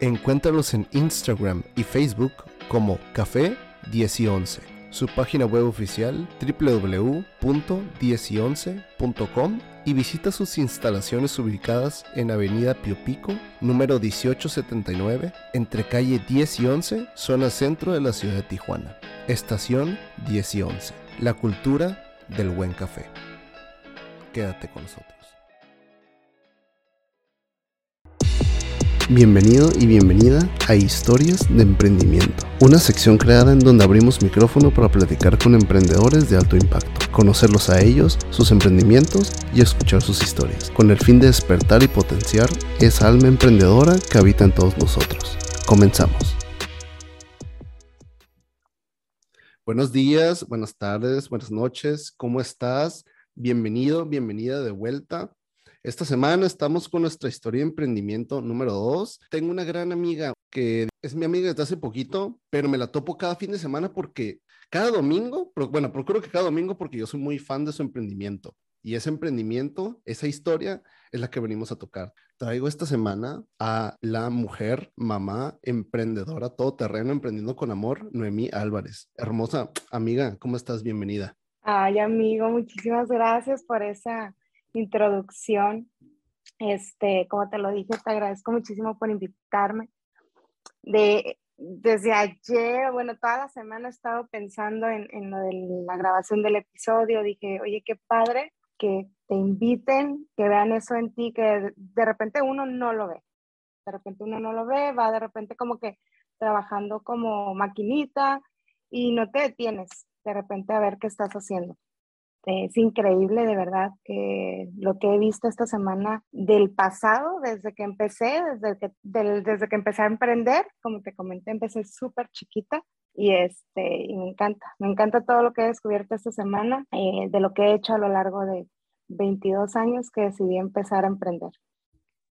Encuéntralos en Instagram y Facebook como Café 10 y 11. Su página web oficial www.10y11.com y visita sus instalaciones ubicadas en Avenida Pio Pico, número 1879, entre calle 10 y 11, zona centro de la ciudad de Tijuana. Estación 10 y 11. La cultura del buen café. Quédate con nosotros. Bienvenido y bienvenida a Historias de Emprendimiento, una sección creada en donde abrimos micrófono para platicar con emprendedores de alto impacto, conocerlos a ellos, sus emprendimientos y escuchar sus historias, con el fin de despertar y potenciar esa alma emprendedora que habita en todos nosotros. Comenzamos. Buenos días, buenas tardes, buenas noches, ¿cómo estás? Bienvenido, bienvenida de vuelta esta semana estamos con nuestra historia de emprendimiento número dos. Tengo una gran amiga que es mi amiga desde hace poquito, pero me la topo cada fin de semana porque cada domingo, bueno, procuro que cada domingo porque yo soy muy fan de su emprendimiento. Y ese emprendimiento, esa historia es la que venimos a tocar. Traigo esta semana a la mujer, mamá, emprendedora, todoterreno, emprendiendo con amor, Noemí Álvarez. Hermosa amiga, ¿cómo estás? Bienvenida. Ay, amigo, muchísimas gracias por esa introducción. Este, como te lo dije, te agradezco muchísimo por invitarme. De, desde ayer, bueno, toda la semana he estado pensando en, en lo de la grabación del episodio. Dije, oye, qué padre que te inviten, que vean eso en ti, que de repente uno no lo ve. De repente uno no lo ve, va de repente como que trabajando como maquinita y no te detienes de repente a ver qué estás haciendo. Es increíble, de verdad, que lo que he visto esta semana del pasado, desde que empecé, desde que, desde que empecé a emprender, como te comenté, empecé súper chiquita y, este, y me encanta, me encanta todo lo que he descubierto esta semana, eh, de lo que he hecho a lo largo de 22 años que decidí empezar a emprender.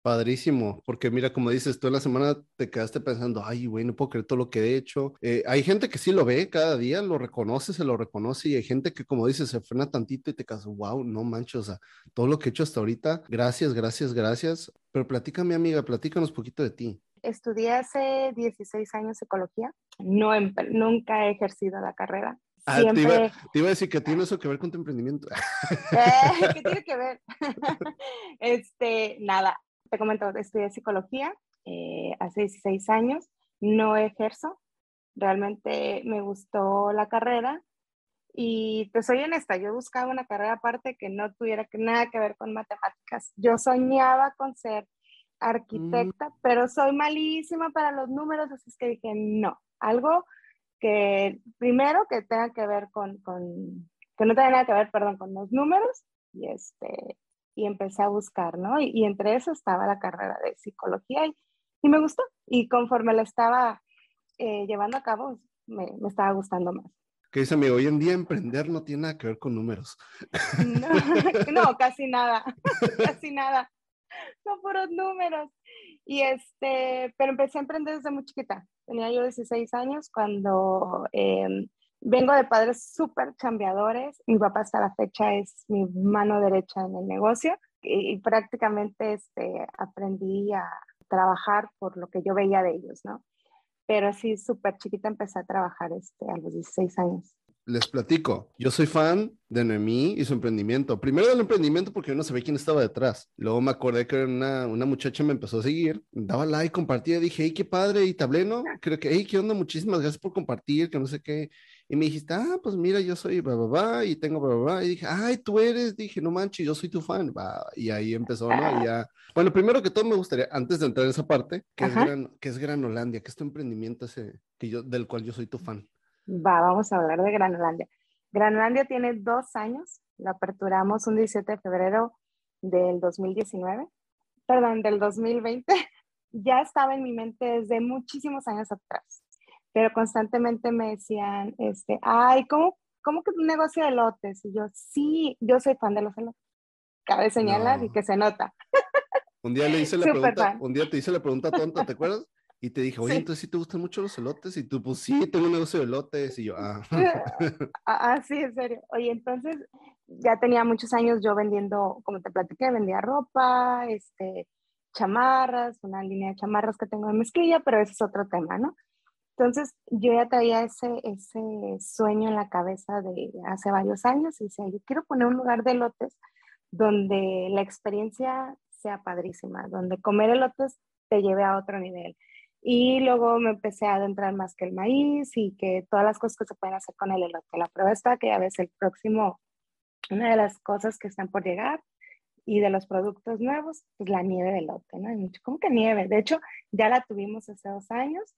Padrísimo, porque mira, como dices, tú en la semana te quedaste pensando, ay, güey, no puedo creer todo lo que he hecho. Eh, hay gente que sí lo ve cada día, lo reconoce, se lo reconoce, y hay gente que, como dices, se frena tantito y te quedas, wow, no manches, o sea, todo lo que he hecho hasta ahorita, gracias, gracias, gracias. Pero platícame, amiga, platícanos un poquito de ti. Estudié hace 16 años psicología, no, nunca he ejercido la carrera, Ah, te, iba, te, iba, a decir que tiene eso que ver con tu emprendimiento. Eh, ¿Qué tiene que ver? este, nada, te comento, estudié psicología eh, hace 16 años, no ejerzo, realmente me gustó la carrera y te soy honesta, yo buscaba una carrera aparte que no tuviera nada que ver con matemáticas. Yo soñaba con ser mm. arquitecta, pero soy malísima para los números, así es que dije, no, algo que primero que tenga que ver con, con que no tenga nada que ver, perdón, con los números y este y empecé a buscar, ¿no? Y, entre eso estaba la carrera de psicología y, y me gustó. Y conforme la estaba eh, llevando a cabo, me, me, estaba gustando más. ¿Qué dice amigo? Hoy en día emprender no tiene nada que ver con números. No, no casi nada, casi nada. Son puros números. Y este, pero empecé a emprender desde muy chiquita. Tenía yo 16 años cuando eh, Vengo de padres súper chambeadores. Mi papá hasta la fecha es mi mano derecha en el negocio y, prácticamente este, aprendí a trabajar por lo que yo veía de ellos, ¿no? Pero sí, súper chiquita empecé a trabajar este, a los 16 años. Les platico, yo soy fan de Noemí y su emprendimiento. Primero del emprendimiento porque yo no sabía quién estaba detrás. Luego me acordé que una, una muchacha me empezó a seguir, daba like, compartía, dije, hey, qué padre, y tableno, creo que, hey, qué onda, muchísimas gracias por compartir, que no sé qué. Y me dijiste, ah, pues mira, yo soy babá y tengo babá. Y dije, ay, tú eres. Dije, no manches, yo soy tu fan. Y ahí empezó, ¿no? Y ya. Bueno, primero que todo me gustaría, antes de entrar en esa parte, ¿qué es, Gran, ¿qué es Granolandia? ¿Qué es tu emprendimiento ese que yo, del cual yo soy tu fan? Va, vamos a hablar de Granolandia. Granolandia tiene dos años. La aperturamos un 17 de febrero del 2019. Perdón, del 2020. ya estaba en mi mente desde muchísimos años atrás pero constantemente me decían, este, ay, ¿cómo, cómo que un negocio de elotes? Y yo, sí, yo soy fan de los elotes. Cabe señalar y que se nota. Un día le hice la pregunta, un día te hice la pregunta tonta, ¿te acuerdas? Y te dije, oye, entonces sí te gustan mucho los elotes. Y tú, pues sí, tengo un negocio de elotes. Y yo, ah. ah. sí, en serio. Oye, entonces ya tenía muchos años yo vendiendo, como te platiqué, vendía ropa, este, chamarras, una línea de chamarras que tengo de mezclilla, pero ese es otro tema, ¿no? Entonces yo ya traía ese, ese sueño en la cabeza de hace varios años y decía, yo quiero poner un lugar de elotes donde la experiencia sea padrísima, donde comer elotes te lleve a otro nivel y luego me empecé a adentrar más que el maíz y que todas las cosas que se pueden hacer con el elote. La prueba está que ya ves el próximo, una de las cosas que están por llegar y de los productos nuevos, pues la nieve de elote, ¿no? ¿Cómo que nieve? De hecho, ya la tuvimos hace dos años,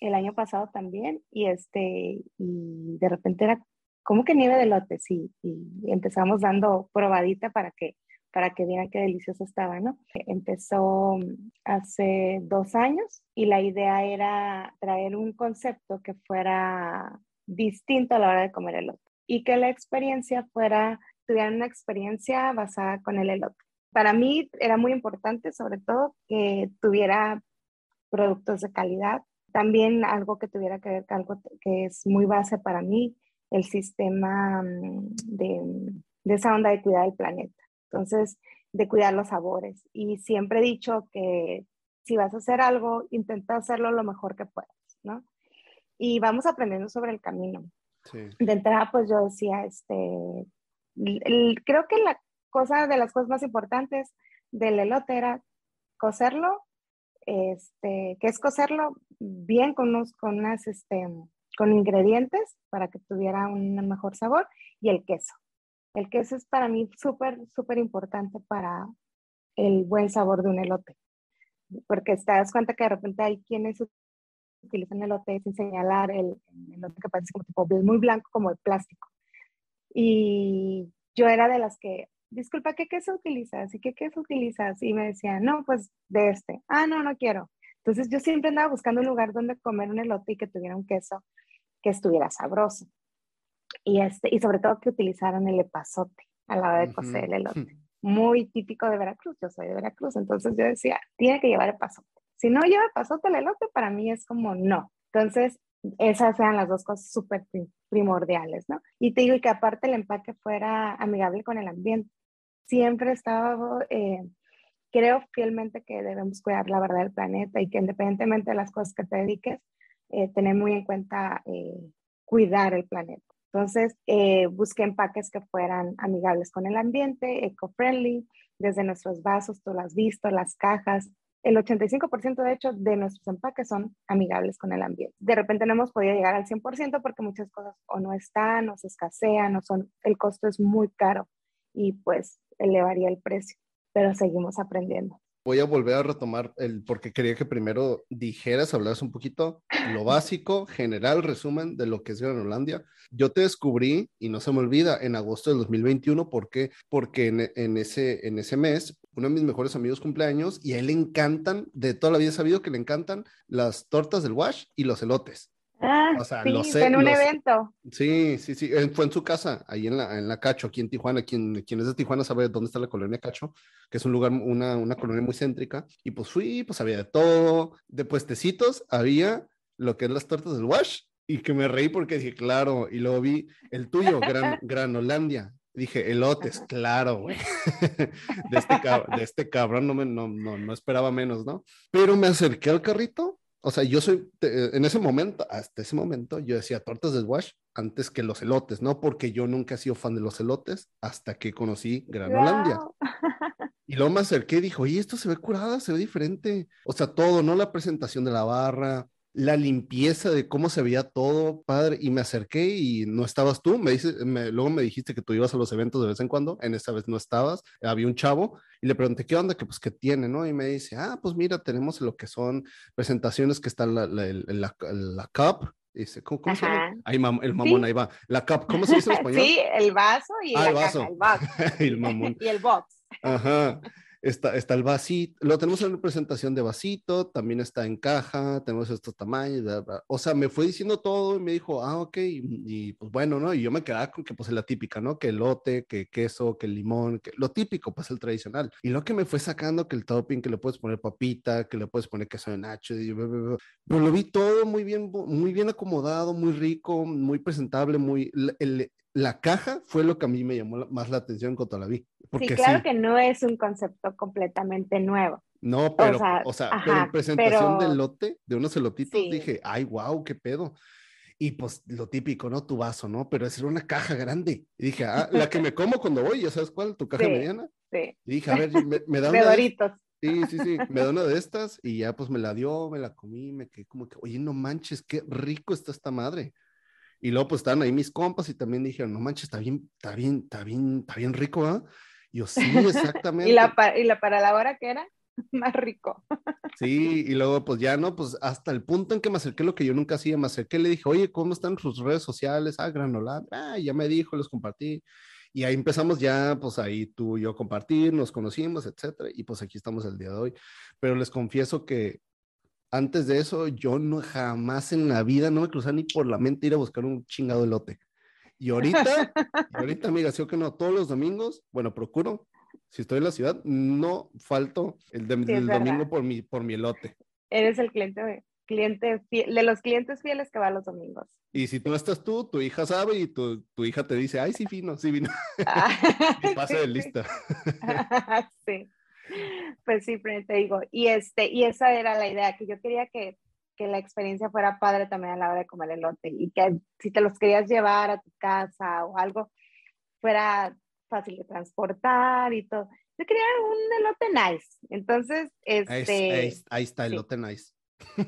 el año pasado también, y este, y de repente era, ¿cómo que nieve de elote? Sí, y empezamos dando probadita para que para que vieran qué delicioso estaba, ¿no? Empezó hace dos años y la idea era traer un concepto que fuera distinto a la hora de comer elote y que la experiencia fuera, tuvieran una experiencia basada con el elote. Para mí era muy importante, sobre todo, que tuviera productos de calidad, también algo que tuviera que ver con algo que es muy base para mí, el sistema mm, de, de esa onda de cuidar el planeta. Entonces, de cuidar los sabores. Y siempre he dicho que si vas a hacer algo, intenta hacerlo lo mejor que puedas, ¿no? Y vamos aprendiendo sobre el camino. De entrada, pues yo decía, este, creo que la cosa de las cosas más importantes del elote era cocerlo, este, que es cocerlo bien con unos, con unas, este, con ingredientes para que tuviera un mejor sabor y el queso. El queso es para mí súper, súper importante para el buen sabor de un elote. Porque te das cuenta que de repente hay quienes utilizan elote sin señalar el, elote que parece como tipo muy blanco, como de plástico. Y yo era de las que, disculpa, ¿qué queso utilizas? ¿Y qué queso utilizas? Y me decían, no, pues de este. Ah, no, no quiero. Entonces yo siempre andaba buscando un lugar donde comer un elote y que tuviera un queso que estuviera sabroso y, este, y sobre todo que utilizaran el epazote a la hora de cocer el elote. Muy típico de Veracruz, yo soy de Veracruz, entonces yo decía, tiene que llevar epazote. Si no lleva epazote el elote, para mí es como no. Entonces, esas eran las dos cosas súper primordiales, ¿no? Y te digo que aparte el empaque fuera amigable con el ambiente. Siempre estaba, eh, creo fielmente que debemos cuidar la verdad del planeta y que independientemente de las cosas que te dediques, eh, tener muy en cuenta eh, cuidar el planeta. Entonces, eh, busqué empaques que fueran amigables con el ambiente, eco-friendly, desde nuestros vasos, tú lo has visto, las cajas. El 85% de hecho de nuestros empaques son amigables con el ambiente. De repente no hemos podido llegar al 100% porque muchas cosas o no están, o se escasean, o son, el costo es muy caro y pues elevaría el precio, pero seguimos aprendiendo voy a volver a retomar el porque quería que primero dijeras, hablaras un poquito lo básico, general, resumen de lo que es Granolandia. Yo te descubrí, y no se me olvida, en agosto del 2021, ¿por qué? Porque en, en, ese, en ese mes, uno de mis mejores amigos cumpleaños, y a él le encantan, de toda la vida he sabido que le encantan las tortas del wash y los elotes. Ah, sí, en un evento. Sí, sí, sí, fue en su casa, ahí en la, en la Cacho, aquí en Tijuana. Quien, quien es de Tijuana sabe dónde está la colonia Cacho, que es un lugar, una, una colonia muy céntrica. Y pues fui, pues había de todo. De puestecitos había lo que es las tortas del wash y que me reí porque dije, claro, y luego vi el tuyo, Gran, Granolandia. Dije, elotes, claro, güey. De este, de este cabrón no, me, no, no, no esperaba menos, ¿no? Pero me acerqué al carrito o sea, yo soy, en ese momento, hasta ese momento, yo decía tortas de wash antes que los elotes, ¿no? Porque yo nunca he sido fan de los elotes hasta que conocí Granolandia. Y luego me acerqué y dijo, oye, esto se ve curada, se ve diferente. O sea, todo, ¿no? La presentación de la barra, la limpieza de cómo se veía todo, padre, y me acerqué y no estabas tú, me dice, luego me dijiste que tú ibas a los eventos de vez en cuando, en esta vez no estabas, había un chavo y le pregunté, ¿qué onda? Que pues, ¿qué tiene? ¿no? Y me dice, ah, pues mira, tenemos lo que son presentaciones que están la, la, la, la cup, Dice, ¿cómo, se llama? Ahí el mamón, ahí va. La cup, ¿cómo se dice en español? Sí, el vaso y ah, el vaso. el el mamón. y el box. Ajá. Está, está el vasito, lo tenemos en presentación de vasito, también está en caja, tenemos estos tamaños, o sea, me fue diciendo todo y me dijo, ah, ok, y, pues bueno, ¿no? Y yo me quedaba con que pues es la típica, ¿no? Que elote, que queso, que limón, que lo típico, pues el tradicional. Y lo que me fue sacando, que el topping, que le puedes poner papita, que le puedes poner queso de nacho, y, pero lo vi todo muy bien, muy bien acomodado, muy rico, muy presentable, muy, la caja fue lo que a mí me llamó más la atención cuando la vi. sí, claro que no es un concepto completamente nuevo. No, pero, o sea, pero en presentación del lote, de unos elotitos, dije, ay, wow, qué pedo. Y pues lo típico, ¿no? Tu vaso, ¿no? Pero es una caja grande. Y dije, ah, la que me como cuando voy, ¿ya sabes cuál? Tu caja mediana. Sí. Y dije, a ver, me, da una. De sí, sí, sí, me da una de estas y ya pues me la dio, me la comí, me quedé como que, oye, no manches, qué rico está esta madre. Y luego pues estaban ahí mis compas y también dijeron, no manches, está bien, está bien, está bien, está bien rico, ¿ah? Y yo, sí, exactamente. ¿Y, la, ¿Y la para la hora que era? Más rico. sí, y luego pues ya, ¿no? Pues hasta el punto en que me acerqué lo que yo nunca hacía, me acerqué, le dije, oye, ¿cómo están sus redes sociales? Ah, granolar, ah, ya me dijo, los compartí. Y ahí empezamos ya, pues ahí tú y yo compartir, nos conocimos, etcétera, y pues aquí estamos el día de hoy. Pero les confieso que antes de eso, yo no jamás en la vida no me cruzaba ni por la mente ir a buscar un chingado elote. Y ahorita, ahorita, amiga, sí o que no, todos los domingos, bueno, procuro, si estoy en la ciudad, no falto el, domingo por mi, por mi elote. Eres el cliente, cliente de los clientes fieles que va los domingos. Y si tú estás tú, tu hija sabe y tu, tu hija te dice, ay, sí vino, sí vino. Ah, y pasa de lista. sí. Pues sí, te digo, y, este, y esa era la idea, que yo quería que, que la experiencia fuera padre también a la hora de comer elote y que si te los querías llevar a tu casa o algo, fuera fácil de transportar y todo. Yo quería un elote nice, entonces, este... Ahí, está, elote nice.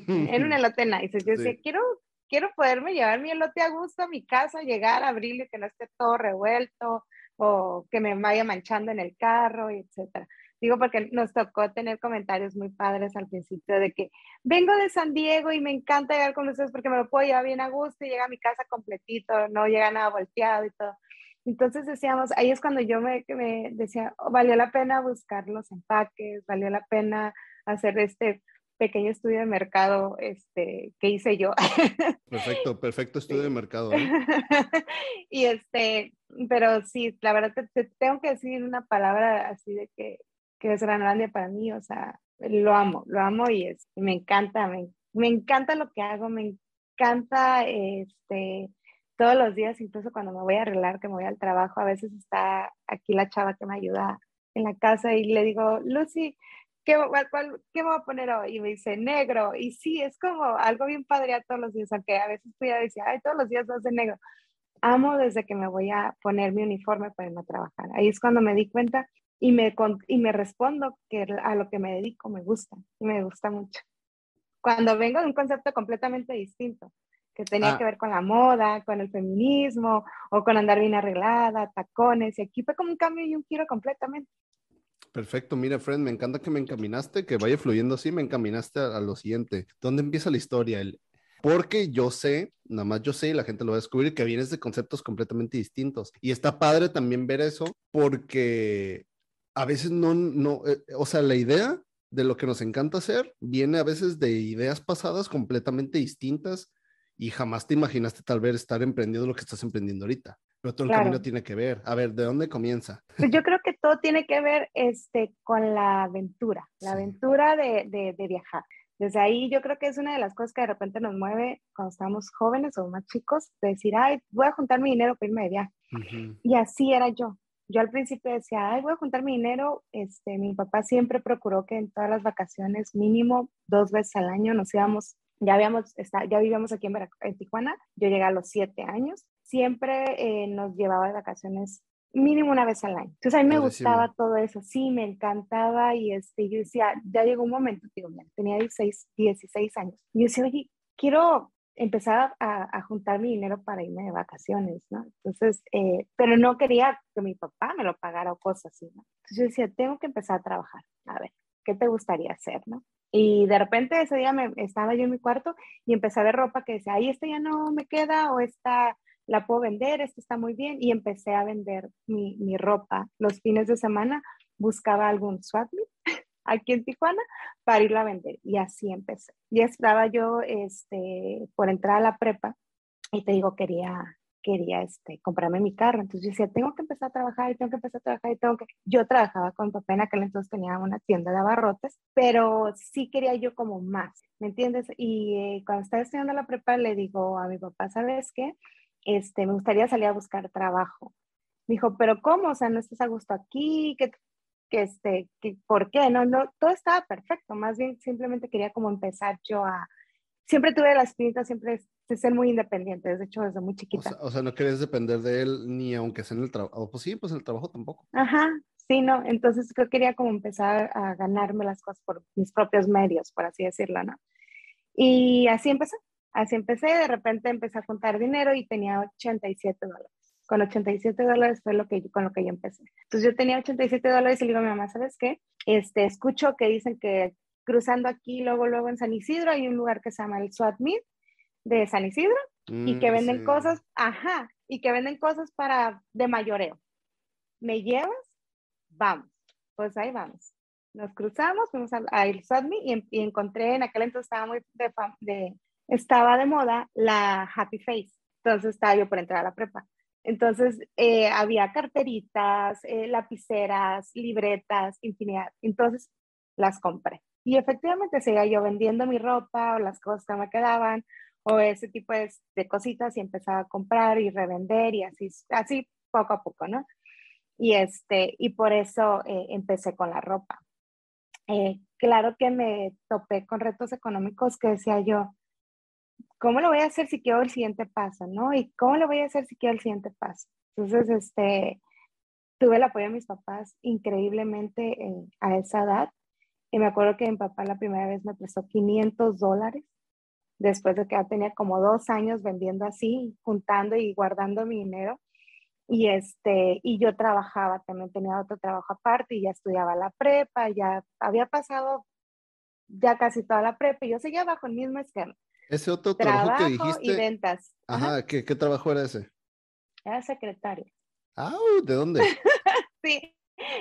Era un elote nice, yo decía, quiero, quiero poderme llevar mi elote a gusto a mi casa, llegar, abrirlo y que no esté todo revuelto o que me vaya manchando en el carro, etcétera. Digo porque nos tocó tener comentarios muy padres al principio de que vengo de San Diego y me encanta llegar con ustedes porque me lo puedo llevar bien a gusto y llega a mi casa completito, no llega nada volteado y todo. Entonces decíamos, ahí es cuando yo me, me decía, oh, valió la pena buscar los empaques, valió la pena hacer este pequeño estudio de mercado este, que hice yo. Perfecto, perfecto estudio de mercado. ¿eh? y este, pero sí, la verdad te, tengo que decir una palabra así de que que es grande para mí, o sea, lo amo, lo amo y, es, me encanta, me, me encanta lo que hago, me encanta este, todos los días, incluso cuando me voy a arreglar, que me voy al trabajo, a veces está aquí la chava que me ayuda en la casa y le digo, Lucy, ¿qué, cuál, ¿qué me voy a poner hoy? Y me dice, negro. Y sí, es como algo bien padre a todos los días, aunque a veces tú ya decía, ay, todos los días vas de negro. Amo desde que me voy a poner mi uniforme para irme a trabajar. Ahí es cuando me di cuenta y me, y me respondo que a lo que me dedico me gusta y me gusta mucho. Cuando vengo de un concepto completamente distinto, que tenía ah. que ver con la moda, con el feminismo o con andar bien arreglada, tacones, y aquí fue como un cambio y un giro completamente. Perfecto, mira, Fred, me encanta que me encaminaste, que vaya fluyendo así, me encaminaste a, lo siguiente. ¿Dónde empieza la historia? El, porque yo sé, nada más yo sé y la gente lo va a descubrir, que vienes de conceptos completamente distintos. Y está padre también ver eso porque a veces no, no, eh, o sea, la idea de lo que nos encanta hacer viene a veces de ideas pasadas completamente distintas y jamás te imaginaste tal vez estar emprendiendo lo que estás emprendiendo ahorita. Pero todo el camino tiene que ver. A ver, ¿de dónde comienza? Pues yo creo que todo tiene que ver este, con la aventura, la aventura de, de, viajar. Desde ahí yo creo que es una de las cosas que de repente nos mueve cuando estamos jóvenes o más chicos, de decir, ay, voy a juntar mi dinero para irme de viaje. Y así era yo yo al principio decía, ay, voy a juntar mi dinero. Este, mi papá siempre procuró que en todas las vacaciones, mínimo dos veces al año, nos íbamos, ya, habíamos, ya vivíamos aquí en, en Tijuana, yo llegué a los siete años, siempre eh, nos llevaba de vacaciones mínimo una vez al año. Entonces a mí me gustaba todo eso, sí, me encantaba y este, yo decía, ya llegó un momento, digo, tenía 16, 16 años, y yo decía, oye, quiero empezar a, juntar mi dinero para irme de vacaciones, ¿no? Entonces, eh, pero no quería que mi papá me lo pagara o cosas así, ¿no? Entonces yo decía, tengo que empezar a trabajar, a ver, ¿qué te gustaría hacer, no? Y de repente ese día me, estaba yo en mi cuarto y empecé a ver ropa que decía, ahí esta ya no me queda o esta la puedo vender, esta está muy bien. Y empecé a vender mi, mi ropa los fines de semana buscaba algún swap aquí en Tijuana para irlo a vender. Y así empecé. Ya estaba yo este, por entrar a la prepa y te digo, quería, quería este, comprarme mi carro. Entonces yo decía, tengo que empezar a trabajar y tengo que empezar a trabajar y tengo que... Yo trabajaba con papá en aquel entonces tenía una tienda de abarrotes, pero sí quería yo como más, ¿me entiendes? Y eh, cuando estaba estudiando la prepa le digo a mi papá, ¿sabes qué? Este, me gustaría salir a buscar trabajo. Me dijo, pero ¿cómo? O sea, no estás a gusto aquí, que, que este, que, ¿por qué? No, no, todo estaba perfecto, más bien simplemente quería como empezar yo a, siempre tuve la espinita siempre de ser muy independiente, de hecho desde muy chiquita. O sea, no querías depender de él ni aunque sea en el trabajo, pues sí, pues el trabajo tampoco. Ajá, sí, no, entonces yo quería como empezar a ganarme las cosas por mis propios medios, por así decirlo, ¿no? Y así empecé, así empecé, de repente empecé a juntar dinero y tenía 87 dólares. Con 87 dólares fue lo que, con lo que yo empecé. Entonces yo tenía 87 dólares y le digo a mi mamá, ¿sabes qué? Este, escucho que dicen que cruzando aquí, luego, luego en San Isidro, hay un lugar que se llama el Meet de San Isidro y que mm, venden cosas, ajá, y que venden cosas para de mayoreo. ¿Me llevas? Vamos. Pues ahí vamos. Nos cruzamos, fuimos al, SWAT Meet y, encontré, en aquel entonces estaba muy de, estaba de moda la Happy Face. Entonces estaba yo por entrar a la prepa. Entonces eh, había carteritas, eh, lapiceras, libretas, infinidad. Entonces las compré. Y efectivamente seguía yo vendiendo mi ropa o las cosas que me quedaban o ese tipo de, cositas y empezaba a comprar y revender y así, así poco a poco, ¿no? Y, este, y por eso eh, empecé con la ropa. Claro que me topé con retos económicos que decía yo, ¿cómo lo voy a hacer si quiero el siguiente paso, no? ¿Y cómo lo voy a hacer si quiero el siguiente paso? Entonces, este, tuve el apoyo de mis papás increíblemente eh, a esa edad y me acuerdo que mi papá la primera vez me prestó 500 dólares, después de que ya tenía como dos años vendiendo así, juntando y guardando mi dinero. Y, este, y yo trabajaba, también tenía otro trabajo aparte y ya estudiaba la prepa, ya había pasado ya casi toda la prepa y yo seguía bajo el mismo esquema. Ese otro trabajo, que dijiste. y ventas. Ajá, ¿Qué, ¿qué, trabajo era ese? Era secretaria. Ah, ¿de dónde? sí,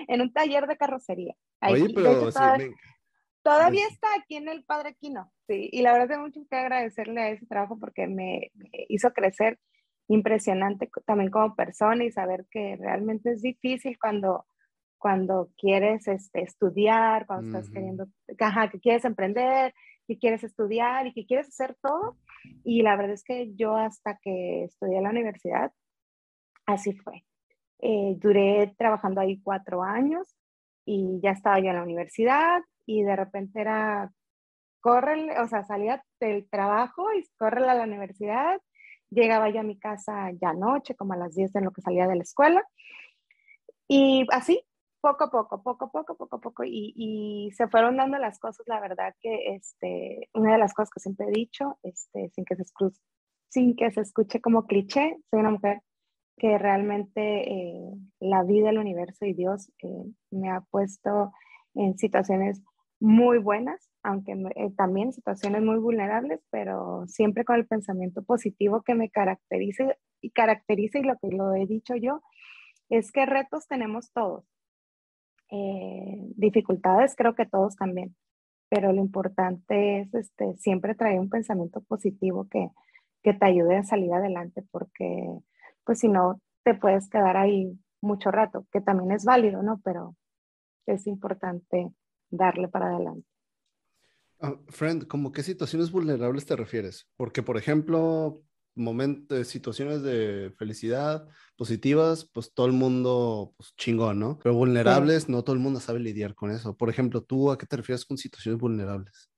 en un taller de carrocería. Oye, pero todavía, está aquí en el Padre Quino, sí, y la verdad tengo mucho que agradecerle a ese trabajo porque me, hizo crecer impresionante también como persona y saber que realmente es difícil cuando, cuando quieres este, estudiar, cuando estás queriendo, que quieres emprender, que quieres estudiar y que quieres hacer todo. Y la verdad es que yo hasta que estudié en la universidad, así fue. Eh, duré trabajando ahí cuatro años y ya estaba yo en la universidad y de repente era, corre, o sea, salía del trabajo y corre a la universidad, llegaba yo a mi casa ya noche, como a las 10 en lo que salía de la escuela y así, poco a poco, poco a poco, poco a poco y, se fueron dando las cosas, la verdad que este, una de las cosas que siempre he dicho, este, sin, que se sin que se escuche como cliché, soy una mujer que realmente eh, la vida, el universo y Dios eh, me ha puesto en situaciones muy buenas, aunque eh, también situaciones muy vulnerables, pero siempre con el pensamiento positivo que me caracterice y caracteriza y lo que lo he dicho yo, es que retos tenemos todos. Dificultades creo que todos también, pero lo importante es este, siempre traer un pensamiento positivo que, que te ayude a salir adelante, porque pues si no, te puedes quedar ahí mucho rato, que también es válido, ¿no? Pero es importante darle para adelante. Ah, friend, ¿cómo qué situaciones vulnerables te refieres? Porque, por ejemplo, momentos, situaciones de felicidad positivas, pues todo el mundo, pues chingón, ¿no? Pero vulnerables, no todo el mundo sabe lidiar con eso. Por ejemplo, ¿tú a qué te refieres con situaciones vulnerables?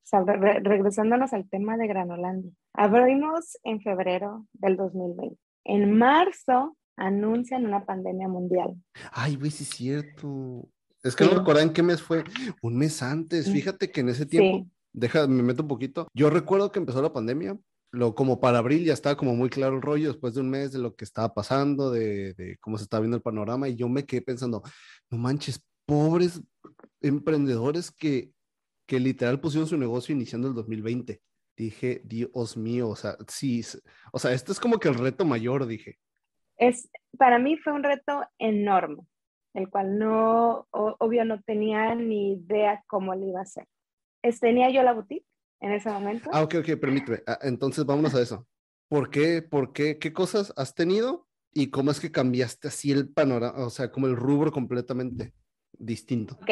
regresándonos al tema de Granolandia. Abrimos en febrero del 2020. En marzo anuncian una pandemia mundial. Ay, güey, sí es cierto. Es que no recuerdan en qué mes fue. Un mes antes. Fíjate que en ese tiempo, deja, me meto un poquito. Yo recuerdo que empezó la pandemia. Lo, como para abril ya estaba como muy claro el rollo después de un mes de lo que estaba pasando, de, de cómo se estaba viendo el panorama. Y yo me quedé pensando, no manches, pobres emprendedores que, que literal pusieron su negocio iniciando el 2020 dije, Dios mío, o sea, sí, o sea, esto es como que el reto mayor, dije. Es, para mí fue un reto enorme, el cual no, obvio, no tenía ni idea cómo le iba a hacer. tenía yo la boutique en ese momento. Ah, ok, ok, permíteme. Ah, entonces vámonos a eso. ¿Por qué, por qué, qué cosas has tenido y cómo es que cambiaste así el panorama, o sea, como el rubro completamente distinto? Ok.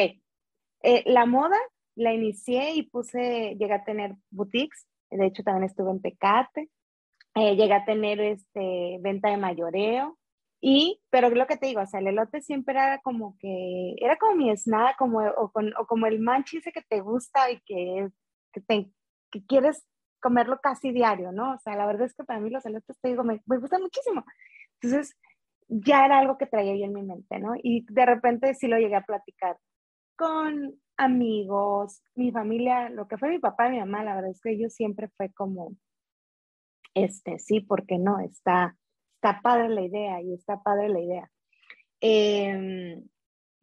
Eh, la moda la inicié y puse, llegué a tener boutiques, de hecho también estuve en Tecate, eh, llegué a tener este, venta de mayoreo, y, pero lo que te digo, o sea, el elote siempre era como que, era como mi esnada, como, o, o como el manchi ese que te gusta y que, que, te, que quieres comerlo casi diario, ¿no? O sea, la verdad es que para mí los elotes, te digo, me, me gustan muchísimo. Entonces, ya era algo que traía yo en mi mente, ¿no? Y de repente sí lo llegué a platicar con amigos, mi familia, lo que fue mi papá y mi mamá, la verdad es que ellos siempre fue como, este, sí, porque no? Está, está padre la idea y está padre la idea. Em,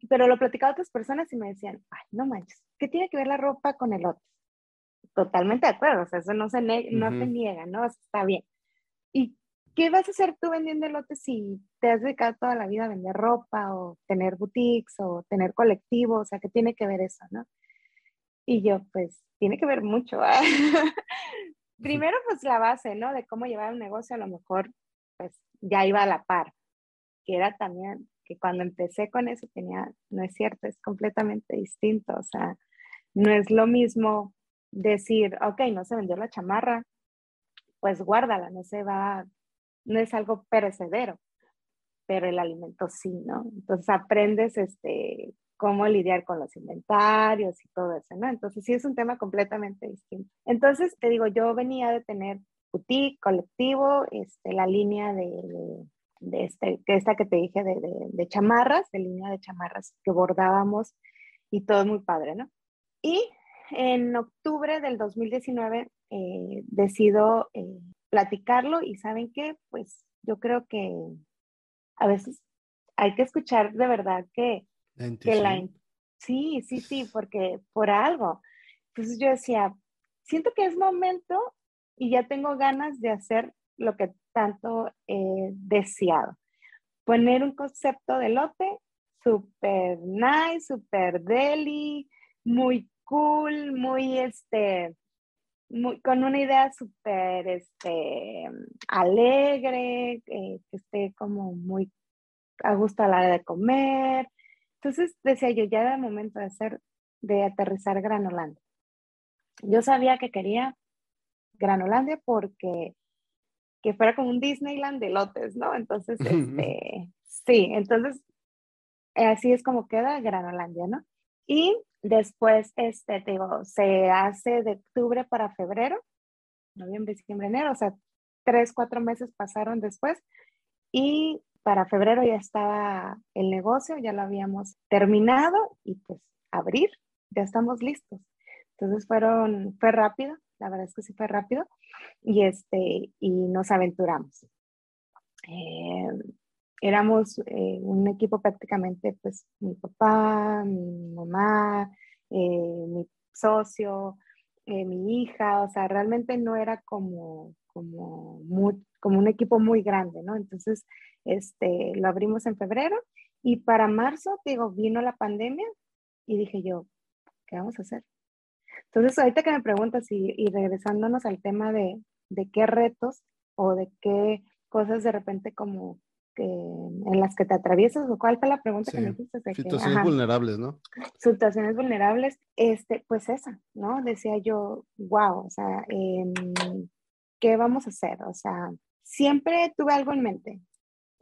pero lo platicaba a otras personas y me decían, ay, no manches, ¿qué tiene que ver la ropa con el otro? Totalmente de acuerdo, o sea, eso no se, no se niega, ¿no? está bien. ¿Y qué vas a hacer tú vendiendo elotes si te has dedicado toda la vida a vender ropa o tener boutiques o tener colectivos? O sea, ¿qué tiene que ver eso, no? Y yo, pues, tiene que ver mucho. ¿ah? Primero, pues la base, ¿no? De cómo llevar un negocio, a lo mejor, pues ya iba a la par, que era también que cuando empecé con eso tenía, no es cierto, es completamente distinto, o sea, no es lo mismo decir, ok, no se vendió la chamarra, pues guárdala, no se va, no es algo perecedero, pero el alimento sí, ¿no? Entonces aprendes este, cómo lidiar con los inventarios y todo eso, ¿no? Entonces sí es un tema completamente distinto. Entonces, te digo, yo venía de tener boutique, colectivo, este, la línea de, de, este, esta que te dije de, de, chamarras, de línea de chamarras que bordábamos y todo muy padre, ¿no? Y en octubre del 2019 eh, decido eh, platicarlo y saben qué, pues yo creo que a veces hay que escuchar de verdad que la, sí, sí, sí, porque por algo. Entonces yo decía, siento que es momento y ya tengo ganas de hacer lo que tanto he deseado. Poner un concepto de lote súper nice, súper deli, muy cool, muy este, muy, con una idea súper este, alegre, eh, que esté como muy a gusto a la hora de comer, entonces decía yo, ya era el momento de hacer, de aterrizar Granolandia. Yo sabía que quería Granolandia porque que fuera como un Disneyland de lotes, ¿no? Entonces, este, sí, entonces así es como queda Granolandia, ¿no? Y después, este, te digo, se hace de octubre para febrero, noviembre, diciembre, enero, o sea, tres, cuatro meses pasaron después y para febrero ya estaba el negocio, ya lo habíamos terminado y pues abrir, ya estamos listos. Entonces fueron, fue rápido, la verdad es que sí fue rápido y, este, y nos aventuramos. Eh, éramos eh, un equipo prácticamente, pues mi papá, mi mamá, eh, mi socio, mi hija, o sea, realmente no era como, como, como un equipo muy grande, ¿no? Entonces, este, lo abrimos en febrero y para marzo, digo, vino la pandemia y dije yo, ¿qué vamos a hacer? Entonces, ahorita que me preguntas y, y regresándonos al tema de, de, qué retos o de qué cosas de repente como que, en las que te atraviesas, o cuál fue la pregunta que me hiciste. situaciones vulnerables, ¿no? Situaciones vulnerables, este, pues esa, ¿no? Decía yo, wow, o sea, em, ¿qué vamos a hacer? O sea, siempre tuve algo en mente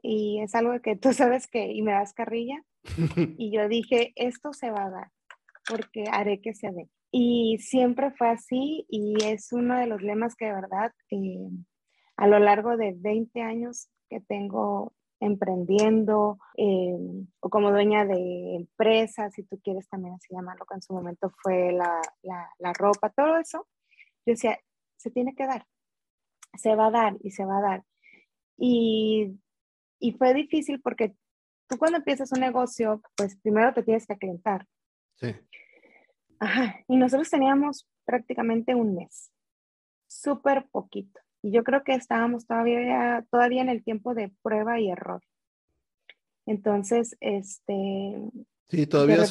y es algo que tú sabes que, y me das carrilla, y yo dije, esto se va a dar, porque haré que se dé. Y siempre fue así y es uno de los lemas que de verdad eh, a lo largo de 20 años que tengo emprendiendo eh, o como dueña de empresas, si tú quieres también así llamarlo, que en su momento fue la, la, la ropa, todo eso, yo decía, se tiene que dar, se va a dar y se va a dar. Y y fue difícil porque tú cuando empiezas un negocio, pues primero te tienes que aclientar. Sí. Ajá, y nosotros teníamos prácticamente un mes, súper poquito. Y yo creo que estábamos todavía, todavía en el tiempo de prueba y error. Entonces, este... Sí, todavía,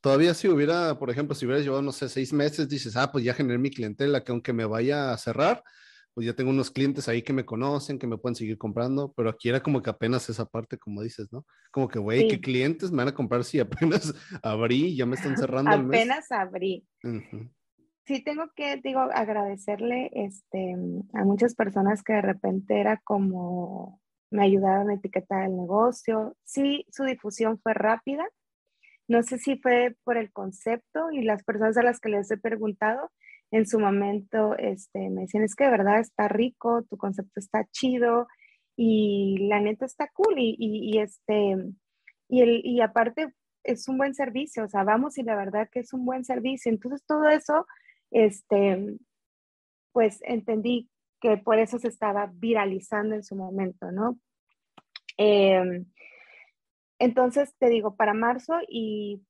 todavía si hubiera, por ejemplo, si hubieras llevado, no sé, seis meses, dices, ah, pues ya generé mi clientela, que aunque me vaya a cerrar, pues ya tengo unos clientes ahí que me conocen, que me pueden seguir comprando, pero aquí era como que apenas esa parte, como dices, ¿no? Como que, güey, ¿qué clientes me van a comprar si apenas abrí ya me están cerrando el mes? Apenas abrí. Sí, tengo que, digo, agradecerle este, a muchas personas que de repente era como me ayudaron a etiquetar el negocio. Sí, su difusión fue rápida, no sé si fue por el concepto y las personas a las que les he preguntado en su momento este, me decían, es que de verdad está rico, tu concepto está chido y la neta está cool y, y, este, y, el, y aparte es un buen servicio, o sea, vamos y la verdad que es un buen servicio. Entonces todo eso, este, pues entendí que por eso se estaba viralizando en su momento, ¿no? Eh, entonces, te digo, para marzo y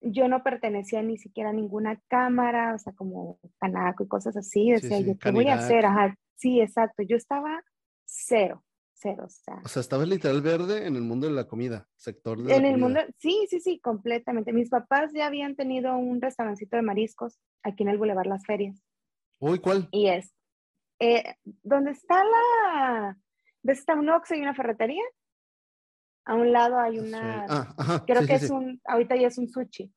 yo no pertenecía ni siquiera a ninguna cámara, o sea, como Canaco y cosas así. Decía yo, ¿qué voy a hacer? Ajá, sí, exacto. Yo estaba cero, O sea, o sea literal verde en el mundo de la comida, sector de En el mundo, sí, sí, sí, completamente. Mis papás ya habían tenido un restaurancito de mariscos aquí en el Boulevard Las Ferias. Uy, ¿cuál? Y es, eh, ¿dónde está la, ¿ves está un Oxxo y una ferretería? A un lado hay una, ah, creo que es un, ahorita ya es un sushi.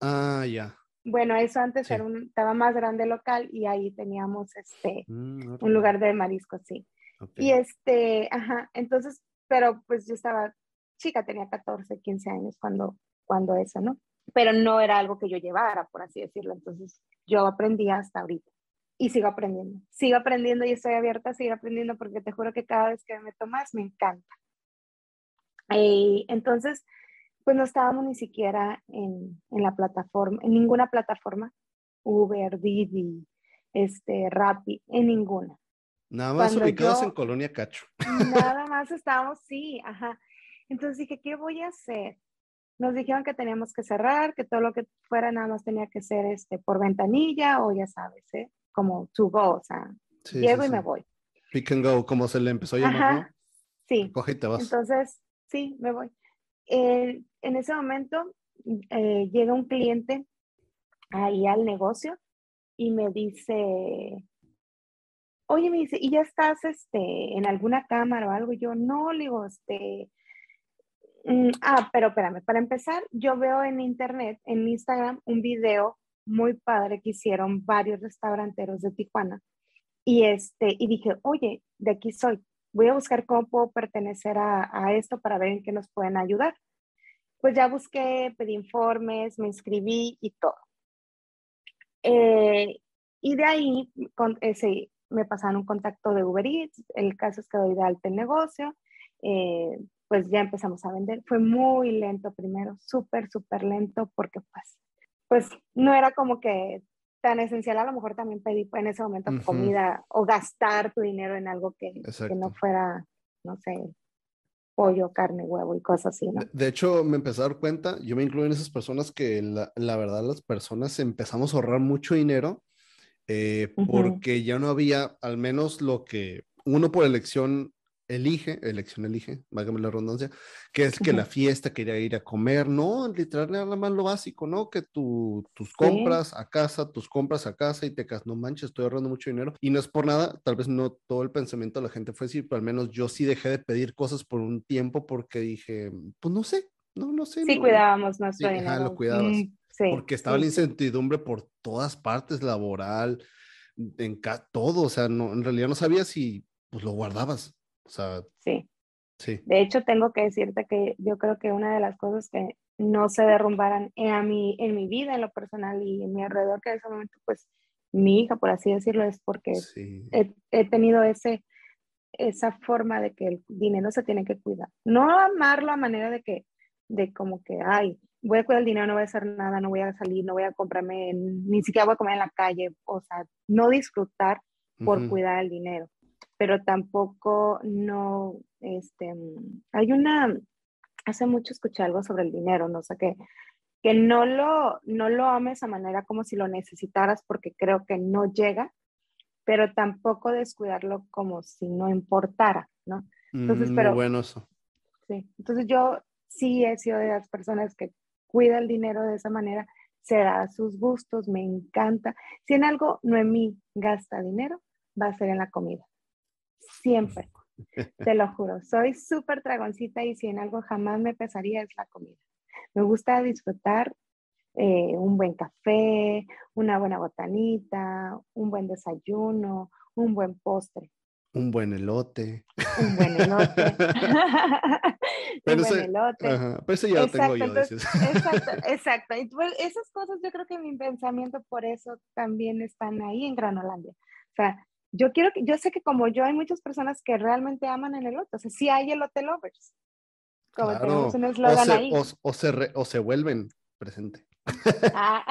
Ah, ya. Bueno, eso antes era un, estaba más grande local y ahí teníamos este, mm, un lugar de mariscos, sí. Y este, ajá, entonces, pero pues yo estaba chica, tenía 14, 15 años cuando, cuando eso, ¿no? Pero no era algo que yo llevara, por así decirlo. Entonces, yo aprendí hasta ahorita y sigo aprendiendo. Sigo aprendiendo y estoy abierta a seguir aprendiendo porque te juro que cada vez que me tomas me encanta. Y entonces, pues no estábamos ni siquiera en, en, la plataforma, en ninguna plataforma, Uber, Didi, este, Rappi, en ninguna. Nada más ubicados en Colonia Cacho. Nada más estábamos, sí, ajá. Entonces dije, ¿qué voy a hacer? Nos dijeron que teníamos que cerrar, que todo lo que fuera nada más tenía que ser este, por ventanilla o ya sabes, ¿eh? como to go, o sea, llego y me voy. Pick and go, como se le empezó a llamar, ¿no? Sí. Coge y te vas. Entonces, sí, me voy. Eh, en ese momento eh, llega un cliente ahí al negocio y me dice, oye, me dice, ¿y ya estás este, en alguna cámara o algo? Yo, no, le digo, este, mm, ah, pero espérame, para empezar, yo veo en internet, en Instagram, un video muy padre que hicieron varios restauranteros de Tijuana. Y, este, y dije, oye, de aquí soy, voy a buscar cómo puedo pertenecer a, esto para ver en qué nos pueden ayudar. Pues ya busqué, pedí informes, me inscribí y todo. Eh, y de ahí con ese, me pasaron un contacto de Uber Eats, el caso es que doy de alta el negocio, eh, pues ya empezamos a vender. Fue muy lento primero, súper, súper lento porque pues, pues no era como que tan esencial, a lo mejor también pedí en ese momento comida o gastar tu dinero en algo que, que, no fuera, no sé, pollo, carne, huevo y cosas así, ¿no? De, hecho, me empecé a dar cuenta, yo me incluyo en esas personas que la, la verdad las personas empezamos a ahorrar mucho dinero eh, porque ya no había, al menos lo que uno por elección elige, elección elige, vágame la redundancia, que es que la fiesta, quería ir a comer, no, literal nada más lo básico, ¿no? Que tu, tus compras a casa, tus compras a casa y te casas, no manches, estoy ahorrando mucho dinero. Y no es por nada, tal vez no todo el pensamiento de la gente fue así, pero al menos yo sí dejé de pedir cosas por un tiempo porque dije, pues no sé, no, no sé. Sí, cuidábamos nuestro dinero. lo cuidabas. Mm, porque estaba la incertidumbre por todas partes, laboral, en todo, o sea, no, en realidad no sabías si pues lo guardabas sí. Sí. De hecho, tengo que decirte que yo creo que una de las cosas que no se derrumbaran en, mi, en mi vida, en lo personal y en mi alrededor, que en ese momento, pues, mi hija, por así decirlo, es porque he, tenido ese, esa forma de que el dinero se tiene que cuidar. No amarlo a manera de que, de como que, ay, voy a cuidar el dinero, no voy a hacer nada, no voy a salir, no voy a comprarme, ni siquiera voy a comer en la calle, o sea, no disfrutar por cuidar el dinero pero tampoco no, este, hay una, hace mucho escuché algo sobre el dinero, no sé qué, que no lo, no lo ames a manera como si lo necesitaras porque creo que no llega, pero tampoco descuidarlo como si no importara, ¿no? Entonces, mm, pero... bueno eso. sí. Entonces yo sí he sido de las personas que cuida el dinero de esa manera, se da sus gustos, me encanta. Si en algo Noemí gasta dinero, va a ser en la comida. Siempre. Te lo juro. Soy súper dragoncita y si en algo jamás me pesaría es la comida. Me gusta disfrutar eh, un buen café, una buena botanita, un buen desayuno, un buen postre. Un buen elote. Un buen elote. un buen elote. pero eso ya lo tengo yo. exacto, exacto. Y pues, esas cosas yo creo que mi pensamiento por eso también están ahí en Granolandia. O sea, yo quiero que, yo sé que como yo hay muchas personas que realmente aman el elote. O sea, sí hay elote lovers. Como tenemos un eslogan ahí. O, se o se vuelven presente. Ah,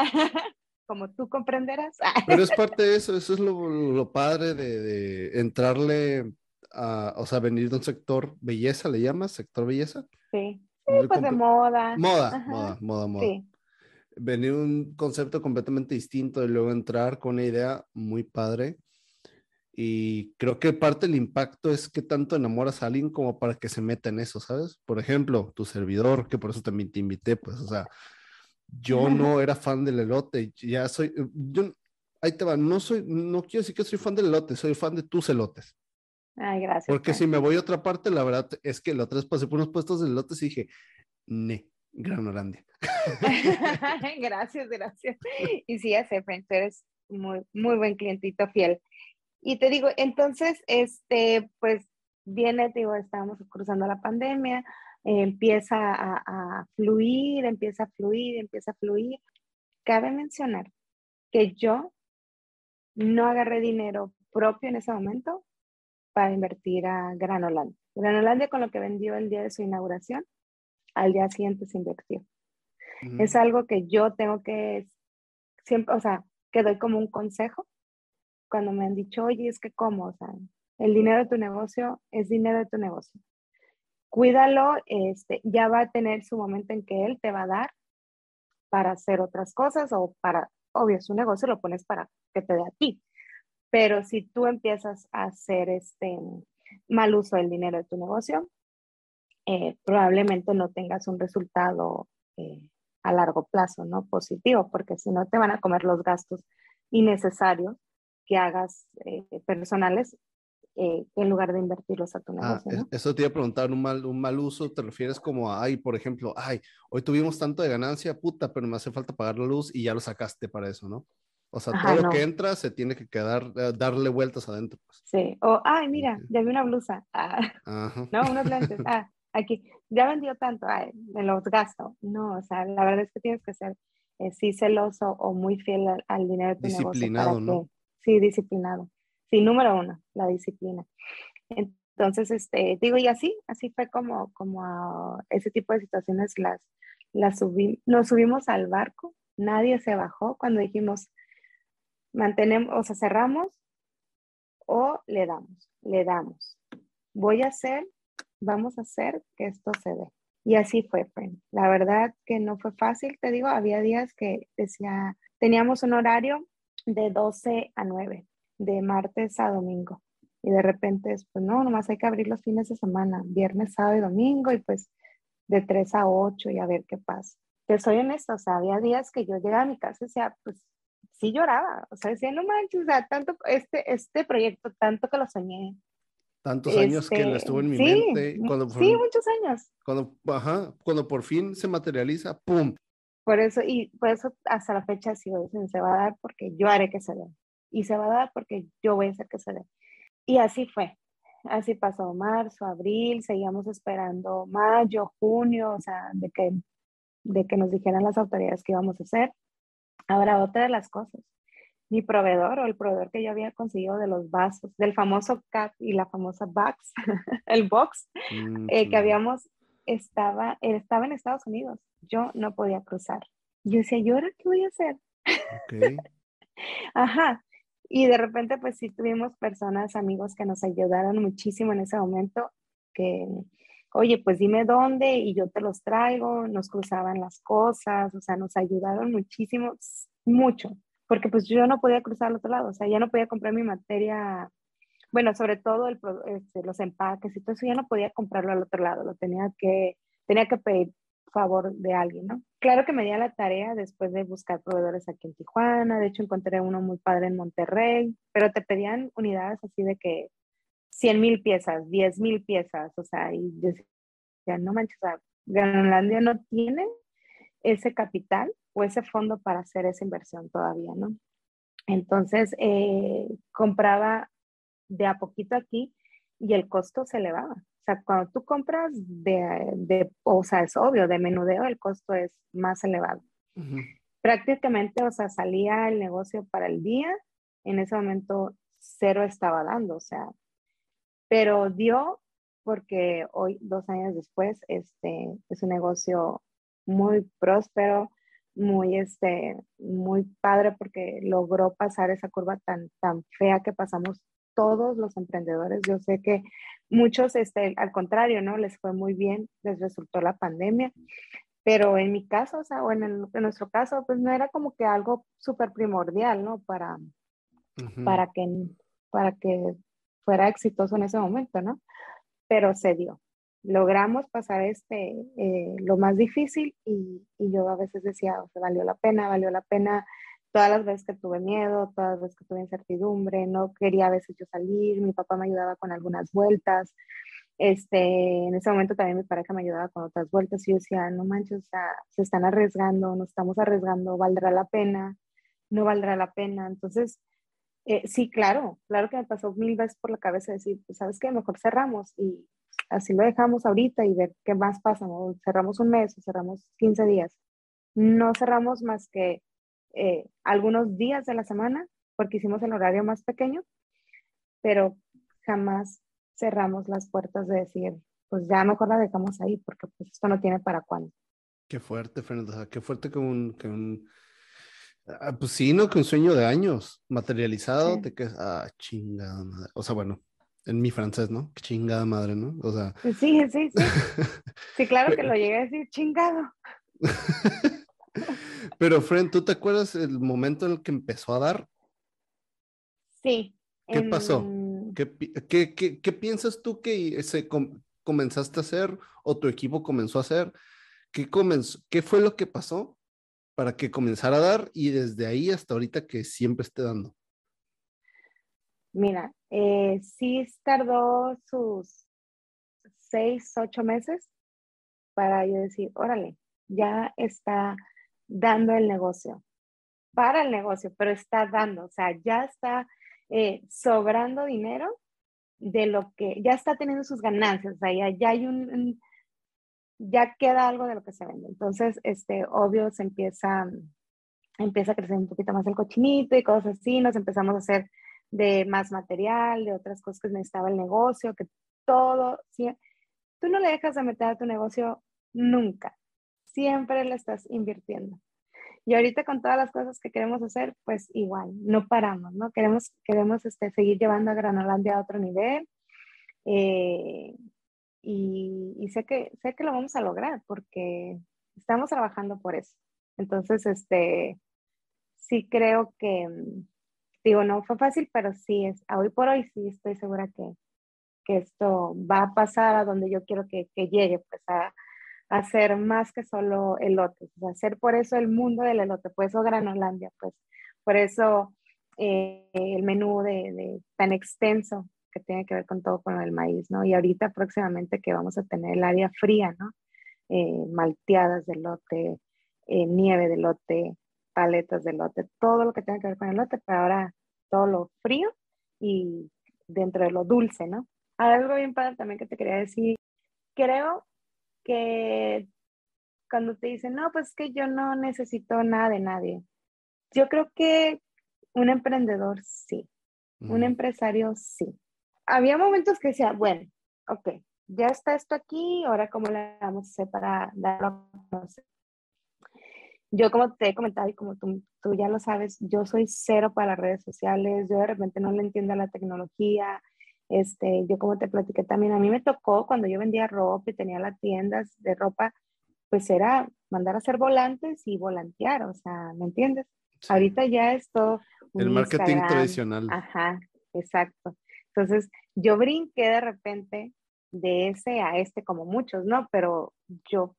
como tú comprenderás. Pero es parte de eso, eso es lo, padre de, entrarle a, o sea, venir de un sector belleza, ¿le llamas? ¿Sector belleza? Sí, sí pues de moda. Moda, moda, moda, moda. Sí. Venir un concepto completamente distinto y luego entrar con una idea muy padre. Y creo que parte del impacto es que tanto enamoras a alguien como para que se meta en eso, ¿sabes? Por ejemplo, tu servidor, que por eso también te invité, pues, o sea, yo no era fan del elote, ya soy, eh, yo, ahí te va, no soy, no quiero decir que soy fan del elote, soy fan de tus elotes. Ay, gracias. Porque si me voy a otra parte, la verdad es que la otra vez pasé por unos puestos de elotes y dije, ne, Granolandia. gracias, gracias. Y sí, ese tú eres muy, muy buen clientito fiel. Y te digo, entonces, este, pues viene, te digo, estábamos cruzando la pandemia, empieza a, fluir, empieza a fluir, empieza a fluir. Cabe mencionar que yo no agarré dinero propio en ese momento para invertir a Granolandia. Granolandia con lo que vendió el día de su inauguración, al día siguiente se invirtió. Es algo que yo tengo que siempre, o sea, que doy como un consejo cuando me han dicho, oye, es que cómo, o sea, el dinero de tu negocio es dinero de tu negocio cuídalo, este, ya va a tener su momento en que él te va a dar para hacer otras cosas o para, obvio, su negocio lo pones para que te dé a ti. Pero si tú empiezas a hacer este mal uso del dinero de tu negocio, eh, probablemente no tengas un resultado eh, a largo plazo, ¿no? Positivo, porque si no te van a comer los gastos innecesarios que hagas eh, personales eh, en lugar de invertirlos a tu ah, negocio. Eso te iba a preguntar, un mal, un mal uso, ¿te refieres como a, ay, por ejemplo, ay, hoy tuvimos tanto de ganancia, puta, pero me hace falta pagar la luz y ya lo sacaste para eso, ¿no? O sea, todo lo que entra se tiene que quedar, eh, darle vueltas adentro. Pues. Sí, o, ay, mira, ya vi una blusa. Ah, no, unos lentes. Ah, aquí, ya vendió tanto, ay, me los gasto. No, o sea, la verdad es que tienes que ser eh, sí celoso o muy fiel al, dinero de tu negocio. Disciplinado, ¿no? sí, disciplinado. Sí, número uno, la disciplina. Entonces, este, digo, y así, así fue como, como a ese tipo de situaciones las, las subimos, nos subimos al barco, nadie se bajó cuando dijimos, mantenemos, o sea, cerramos o le damos, le damos. Voy a hacer, vamos a hacer que esto se dé. Y así fue, friend. La verdad que no fue fácil, te digo, había días que decía, teníamos un horario de 12 a 9 de martes a domingo. Y de repente, pues no, nomás hay que abrir los fines de semana, viernes, sábado y domingo, y pues de 3 a 8 y a ver qué pasa. Te soy honesta, o sea, había días que yo llegaba a mi casa y decía, pues sí lloraba, o sea, decía, no manches, o sea, tanto, este, este proyecto, tanto que lo soñé. Tantos años que lo estuvo en mi mente. Cuando sí, muchos años. Cuando, ajá, cuando por fin se materializa, ¡pum! Por eso, y por eso hasta la fecha sigo se va a dar porque yo haré que se dé y se va a dar porque yo voy a hacer que se dé. Y así fue. Así pasó marzo, abril, seguíamos esperando mayo, junio, o sea, de que, de que nos dijeran las autoridades qué íbamos a hacer. Ahora, otra de las cosas, mi proveedor o el proveedor que yo había conseguido de los vasos, del famoso CAP y la famosa box, el box, mm, eh, que habíamos, estaba, estaba en Estados Unidos. Yo no podía cruzar. Yo decía, ¿y ahora qué voy a hacer? Okay. Ajá, y de repente, pues sí tuvimos personas, amigos que nos ayudaron muchísimo en ese momento, que, oye, pues dime dónde y yo te los traigo, nos cruzaban las cosas, o sea, nos ayudaron muchísimo, mucho, porque pues yo no podía cruzar al otro lado, o sea, ya no podía comprar mi materia, bueno, sobre todo el, este, los empaques y todo eso, ya no podía comprarlo al otro lado, lo tenía que, tenía que pedir favor de alguien, ¿no? Claro que me di a la tarea después de buscar proveedores aquí en Tijuana, de hecho encontré uno muy padre en Monterrey, pero te pedían unidades así de que 100 mil piezas, 10 mil piezas, o sea, y yo decía, no manches, o sea, no tiene ese capital o ese fondo para hacer esa inversión todavía, ¿no? Entonces, eh, compraba de a poquito aquí y el costo se elevaba. Sea, cuando tú compras de, de o sea, es obvio, de menudeo el costo es más elevado. Prácticamente, o sea, salía el negocio para el día, en ese momento cero estaba dando, o sea, pero dio porque hoy, dos años después, este, es un negocio muy próspero, muy, este, muy padre porque logró pasar esa curva tan, tan fea que pasamos todos los emprendedores. Yo sé que muchos, este, al contrario, ¿no? Les fue muy bien, les resultó la pandemia, pero en mi caso, o sea, o en, nuestro caso, pues no era como que algo súper primordial, ¿no? Para, para, que, para que fuera exitoso en ese momento, ¿no? Pero se dio. Logramos pasar este, eh, lo más difícil y, y, yo a veces decía, o sea, valió la pena, valió la pena todas las veces que tuve miedo, todas las veces que tuve incertidumbre, no quería a veces yo salir, mi papá me ayudaba con algunas vueltas, este, en ese momento también mi pareja me ayudaba con otras vueltas y yo decía, no manches, o sea, se están arriesgando, nos estamos arriesgando, ¿valdrá la pena? ¿No valdrá la pena? Entonces, eh, sí, claro, claro que me pasó mil veces por la cabeza decir, pues, ¿sabes qué? Mejor cerramos y así lo dejamos ahorita y ver qué más pasa, ¿no? Cerramos un mes o cerramos 15 días. No cerramos más que eh, algunos días de la semana, porque hicimos el horario más pequeño, pero jamás cerramos las puertas de decir, pues ya mejor la dejamos ahí, porque pues esto no tiene para cuándo. Qué fuerte, Fernanda, qué fuerte que un, que un, ah, pues sí, ¿no? Que un sueño de años materializado, te quedas, ah, chingada madre. O sea, bueno, en mi francés, ¿no? Qué chingada madre, ¿no? O sea. Sí, sí, sí. Sí, claro que lo llegué a decir, chingado. Pero, Fren, ¿tú te acuerdas el momento en el que empezó a dar? Sí. ¿Qué pasó? ¿Qué, qué, qué, piensas tú que se comenzaste a hacer o tu equipo comenzó a hacer? ¿Qué, comenzó, ¿Qué fue lo que pasó para que comenzara a dar y desde ahí hasta ahorita que siempre esté dando? Mira, eh, sí tardó sus seis, ocho meses para yo decir, órale, ya está dando el negocio, para el negocio, pero está dando, o sea, ya está eh, sobrando dinero de lo que, ya está teniendo sus ganancias, o sea, ya, hay un, ya queda algo de lo que se vende. Entonces, este, obvio, se empieza, empieza a crecer un poquito más el cochinito y cosas así, nos empezamos a hacer de más material, de otras cosas que necesitaba el negocio, que todo, ¿sí? tú no le dejas de meter a tu negocio nunca siempre le estás invirtiendo. Y ahorita con todas las cosas que queremos hacer, pues igual, no paramos, ¿no? Queremos, queremos este, seguir llevando a Granolandia a otro nivel. Eh, y, sé, que, sé que lo vamos a lograr porque estamos trabajando por eso. Entonces, este, sí creo que, digo, no fue fácil, pero sí, es, hoy por hoy sí estoy segura que, que esto va a pasar a donde yo quiero que, que llegue, pues a, hacer más que solo elotes, hacer por eso el mundo del elote, por eso Granolandia, pues por eso eh, el menú de, tan extenso que tiene que ver con todo con el maíz, ¿no? Y ahorita próximamente que vamos a tener el área fría, ¿no? Eh, malteadas de lote, eh, nieve de lote, paletas de lote, todo lo que tenga que ver con el lote, pero ahora todo lo frío y dentro de lo dulce, ¿no? Algo bien padre también que te quería decir, creo que cuando te dicen, no, pues que yo no necesito nada de nadie. Yo creo que un emprendedor sí, un empresario sí. Había momentos que decía, bueno, ok, ya está esto aquí, ahora cómo le vamos a hacer para darlo a conocer. Yo como te he comentado y como tú, tú ya lo sabes, yo soy cero para las redes sociales, yo de repente no le entiendo a la tecnología, este, yo como te platiqué también, a mí me tocó cuando yo vendía ropa y tenía las tiendas de ropa, pues era mandar a hacer volantes y volantear, o sea, ¿me entiendes? Ahorita ya es todo... El marketing tradicional. Ajá, exacto. Entonces, yo brinqué de repente de ese a este como muchos, ¿no? Pero yo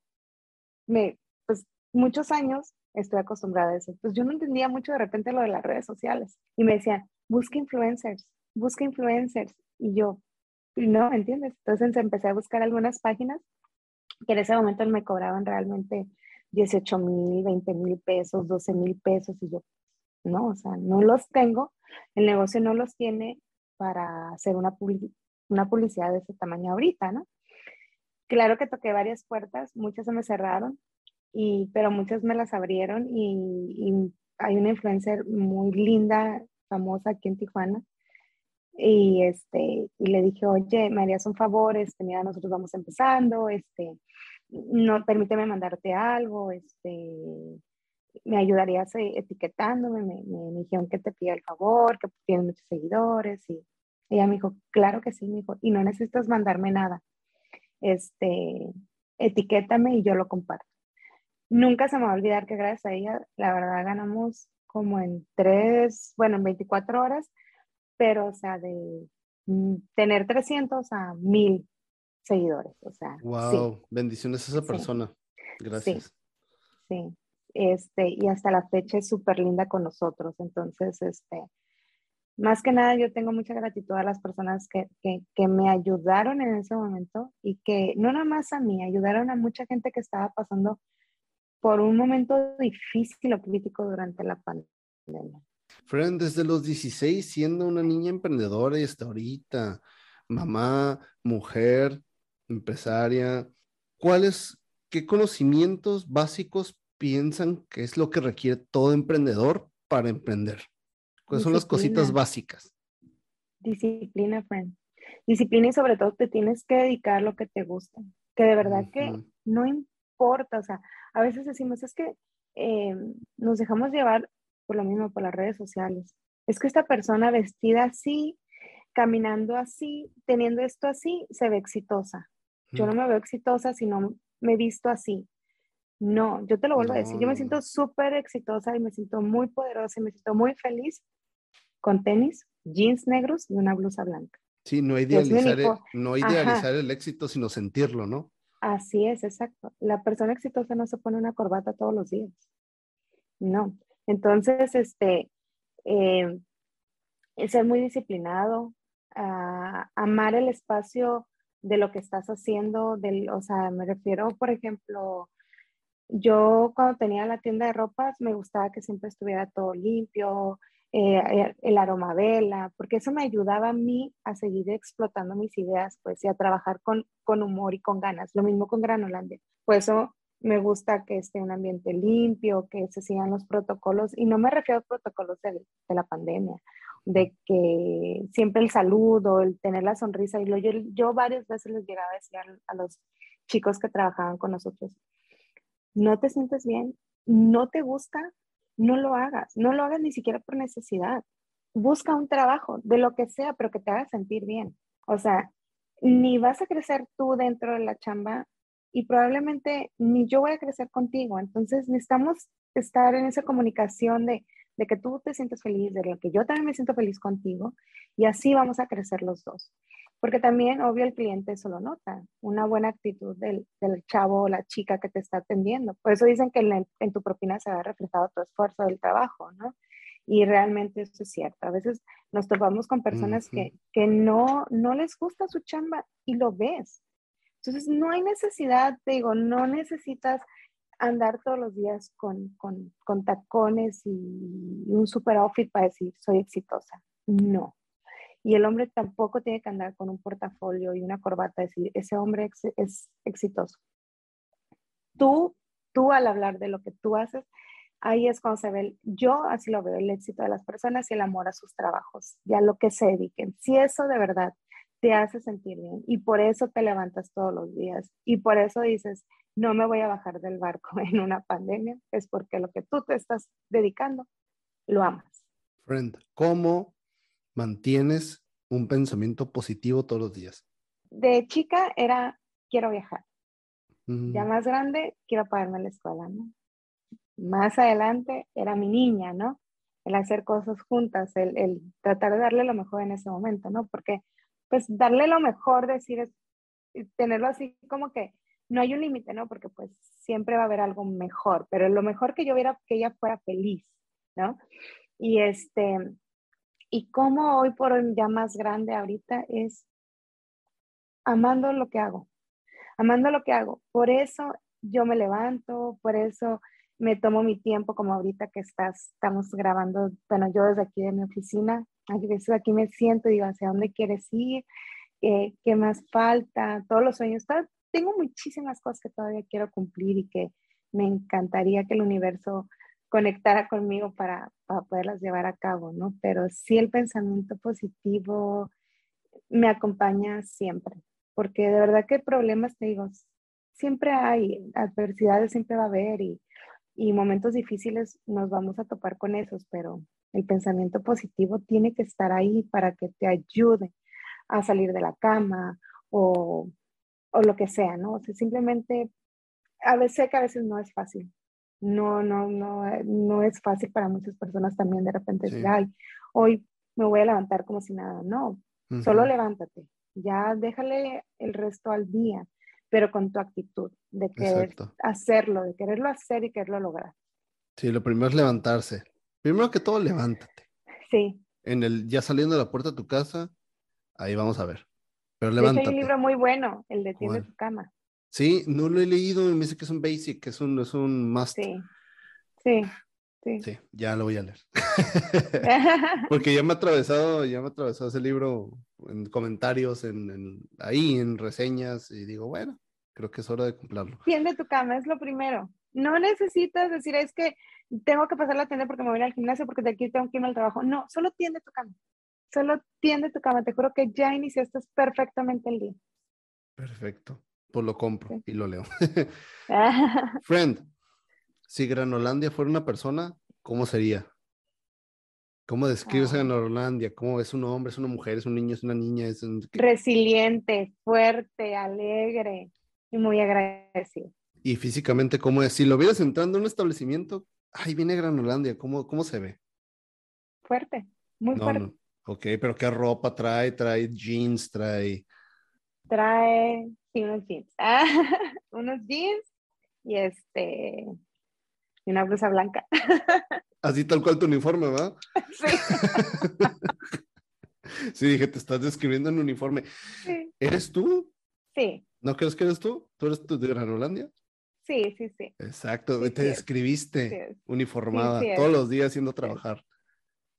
me, pues muchos años estoy acostumbrada a eso. Pues yo no entendía mucho de repente lo de las redes sociales y me decían, busca influencers, busca influencers. Y yo, no, ¿entiendes? Entonces empecé a buscar algunas páginas que en ese momento me cobraban realmente 18 mil, 20 mil pesos, 12 mil pesos. Y yo, no, o sea, no los tengo, el negocio no los tiene para hacer una, publicidad de ese tamaño ahorita, ¿no? Claro que toqué varias puertas, muchas se me cerraron, y, pero muchas me las abrieron y, hay una influencer muy linda, famosa aquí en Tijuana, y, este, y le dije, oye, me harías un favor, este, mira, nosotros vamos empezando, este, no, permíteme mandarte algo, este, me ayudarías eh, etiquetándome, me, me, dijeron que te pida el favor, que tienes muchos seguidores, y ella me dijo, claro que sí, me dijo, y no necesitas mandarme nada, este, etiquétame y yo lo comparto. Nunca se me va a olvidar que gracias a ella, la verdad, ganamos como en tres, bueno, en 24 horas, pero, o sea, de mm, tener 300 a 1000 seguidores, o sea. Wow, bendiciones a esa persona. Gracias. Sí, Este, y hasta la fecha es súper linda con nosotros, entonces, este, más que nada yo tengo mucha gratitud a las personas que, que, que, me ayudaron en ese momento y que no nada más a mí, ayudaron a mucha gente que estaba pasando por un momento difícil o crítico durante la pandemia. Friend, desde los 16, siendo una niña emprendedora y hasta ahorita, mamá, mujer, empresaria, ¿cuáles, qué conocimientos básicos piensan que es lo que requiere todo emprendedor para emprender? ¿Cuáles son las cositas básicas? Disciplina, friend. Disciplina y sobre todo te tienes que dedicar lo que te gusta. Que de verdad que no importa, o sea, a veces decimos, es que eh, nos dejamos llevar por lo mismo, por las redes sociales. Es que esta persona vestida así, caminando así, teniendo esto así, se ve exitosa. Yo no me veo exitosa si no me visto así. No, yo te lo vuelvo a decir, yo me siento súper exitosa y me siento muy poderosa y me siento muy feliz con tenis, jeans negros y una blusa blanca. Sí, no idealizar, el, no idealizar el éxito, sino sentirlo, ¿no? Así es, exacto. La persona exitosa no se pone una corbata todos los días. No. Entonces, este, eh, ser muy disciplinado, amar el espacio de lo que estás haciendo, del, o sea, me refiero, por ejemplo, yo cuando tenía la tienda de ropas me gustaba que siempre estuviera todo limpio, eh, eh, el aroma vela, porque eso me ayudaba a mí a seguir explotando mis ideas, pues, y a trabajar con, con humor y con ganas. Lo mismo con Granolandia. Por eso me gusta que esté un ambiente limpio, que se sigan los protocolos, y no me refiero a protocolos de, de la pandemia, de que siempre el saludo, el tener la sonrisa, y lo, yo, yo varias veces les llegaba a decir a los chicos que trabajaban con nosotros, no te sientes bien, no te gusta, no lo hagas, no lo hagas ni siquiera por necesidad. Busca un trabajo, de lo que sea, pero que te haga sentir bien. O sea, ni vas a crecer tú dentro de la chamba y probablemente ni yo voy a crecer contigo. Entonces necesitamos estar en esa comunicación de, de que tú te sientes feliz, de lo que yo también me siento feliz contigo y así vamos a crecer los dos. Porque también, obvio, el cliente eso lo nota, una buena actitud del, del chavo o la chica que te está atendiendo. Por eso dicen que en, en tu propina se ha reflejado tu esfuerzo del trabajo, ¿no? Y realmente eso es cierto. A veces nos topamos con personas que, que no, no les gusta su chamba y lo ves. Entonces, no hay necesidad, te digo, no necesitas andar todos los días con, con, con tacones y un super outfit para decir, soy exitosa. No. Y el hombre tampoco tiene que andar con un portafolio y una corbata, decir, ese hombre es exitoso. Tú, tú al hablar de lo que tú haces, ahí es cuando se ve, yo así lo veo, el éxito de las personas y el amor a sus trabajos, ya lo que se dediquen. Si eso de verdad te hace sentir bien y por eso te levantas todos los días y por eso dices, no me voy a bajar del barco en una pandemia, es porque lo que tú te estás dedicando, lo amas. Friend, ¿cómo mantienes un pensamiento positivo todos los días? De chica era, quiero viajar. Ya más grande, quiero pagarme la escuela, ¿no? Más adelante era mi niña, ¿no? el hacer cosas juntas, el, el, tratar de darle lo mejor en ese momento, ¿no? Porque pues darle lo mejor, decir, tenerlo así como que no hay un límite, ¿no? Porque pues siempre va a haber algo mejor, pero lo mejor que yo viera que ella fuera feliz, ¿no? Y este, y como hoy por hoy ya más grande ahorita es amando lo que hago, amando lo que hago. Por eso yo me levanto, por eso me tomo mi tiempo, como ahorita que estás, estamos grabando, bueno, yo desde aquí de mi oficina, aquí, aquí me siento y digo, ¿hacia dónde quieres ir? ¿Qué, qué más falta? Todos los sueños, tengo muchísimas cosas que todavía quiero cumplir y que me encantaría que el universo conectara conmigo para, para poderlas llevar a cabo, ¿no? Pero sí el pensamiento positivo me acompaña siempre, porque de verdad que problemas, te digo, siempre hay, adversidades siempre va a haber y, y momentos difíciles nos vamos a topar con esos, pero el pensamiento positivo tiene que estar ahí para que te ayude a salir de la cama o, o lo que sea, ¿no? O sea, simplemente, a veces sé que a veces no es fácil. No, no, no, no es fácil para muchas personas también de repente decir, ay, hoy me voy a levantar como si nada. No, solo levántate. Ya déjale el resto al día, pero con tu actitud de querer hacerlo, de quererlo hacer y quererlo lograr. Sí, lo primero es levantarse. Primero que todo, levántate. Sí. En el, ya saliendo de la puerta de tu casa, ahí vamos a ver. Pero levántate. hay un libro muy bueno, el de Tiende tu cama. Sí, no lo he leído, me dice que es un basic, que es un, es un must. Sí, sí, sí. Sí, ya lo voy a leer. Porque ya me ha atravesado, ya me ha atravesado ese libro en comentarios, en, ahí, en reseñas, y digo, bueno, creo que es hora de cumplirlo. Tiende tu cama, es lo primero. No necesitas decir, es que tengo que pasar la tienda porque me voy al gimnasio, porque de aquí tengo que irme al trabajo. No, solo tiende tu cama. Solo tiende tu cama. Te juro que ya iniciaste perfectamente el día. Perfecto. Pues lo compro y lo leo. Friend, si Granolandia fuera una persona, ¿cómo sería? ¿Cómo describes a ah. Granolandia? ¿Cómo es un hombre, es una mujer, es un niño, es una niña? Es Resiliente, fuerte, alegre y muy agradecido. Y físicamente, ¿cómo es? Si lo vieras entrando en un establecimiento, ahí viene Granolandia, ¿cómo, cómo se ve? Fuerte, muy fuerte. Ok, pero ¿qué ropa trae? ¿Trae jeans? ¿Trae...? Trae, sí, unos jeans. unos jeans y este... Y una blusa blanca. Así tal cual tu uniforme, ¿va? Sí. sí, dije, te estás describiendo en uniforme. Sí. ¿Eres tú? Sí. ¿No crees que eres tú? ¿Tú eres tú de Granolandia? Sí, sí, sí. Exacto, te describiste uniformada todos los días haciendo trabajar.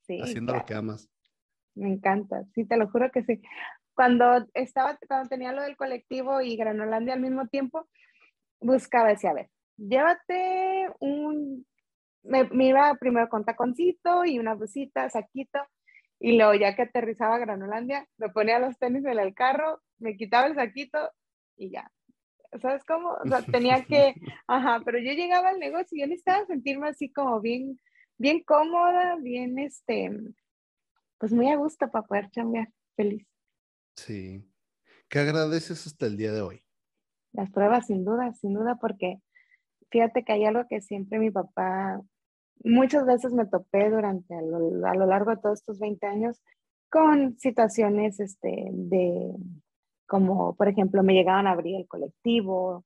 Sí, haciendo lo que amas. Me encanta, sí, te lo juro que sí. Cuando estaba, cuando tenía lo del colectivo y Granolandia al mismo tiempo, buscaba, decía, a ver, llévate un, me, iba primero con taconcito y una blusita, saquito, y luego ya que aterrizaba a Granolandia, me ponía los tenis en el carro, me quitaba el saquito y ya. ¿Sabes cómo? O sea, tenía que, ajá, pero yo llegaba al negocio y yo necesitaba sentirme así como bien, bien cómoda, bien, este, pues muy a gusto para poder cambiar, feliz. Sí. ¿Qué agradeces hasta el día de hoy? Las pruebas, sin duda, sin duda, porque fíjate que hay algo que siempre mi papá, muchas veces me topé durante, a lo, largo de todos estos 20 años, con situaciones este, de, como por ejemplo, me llegaban a abrir el colectivo,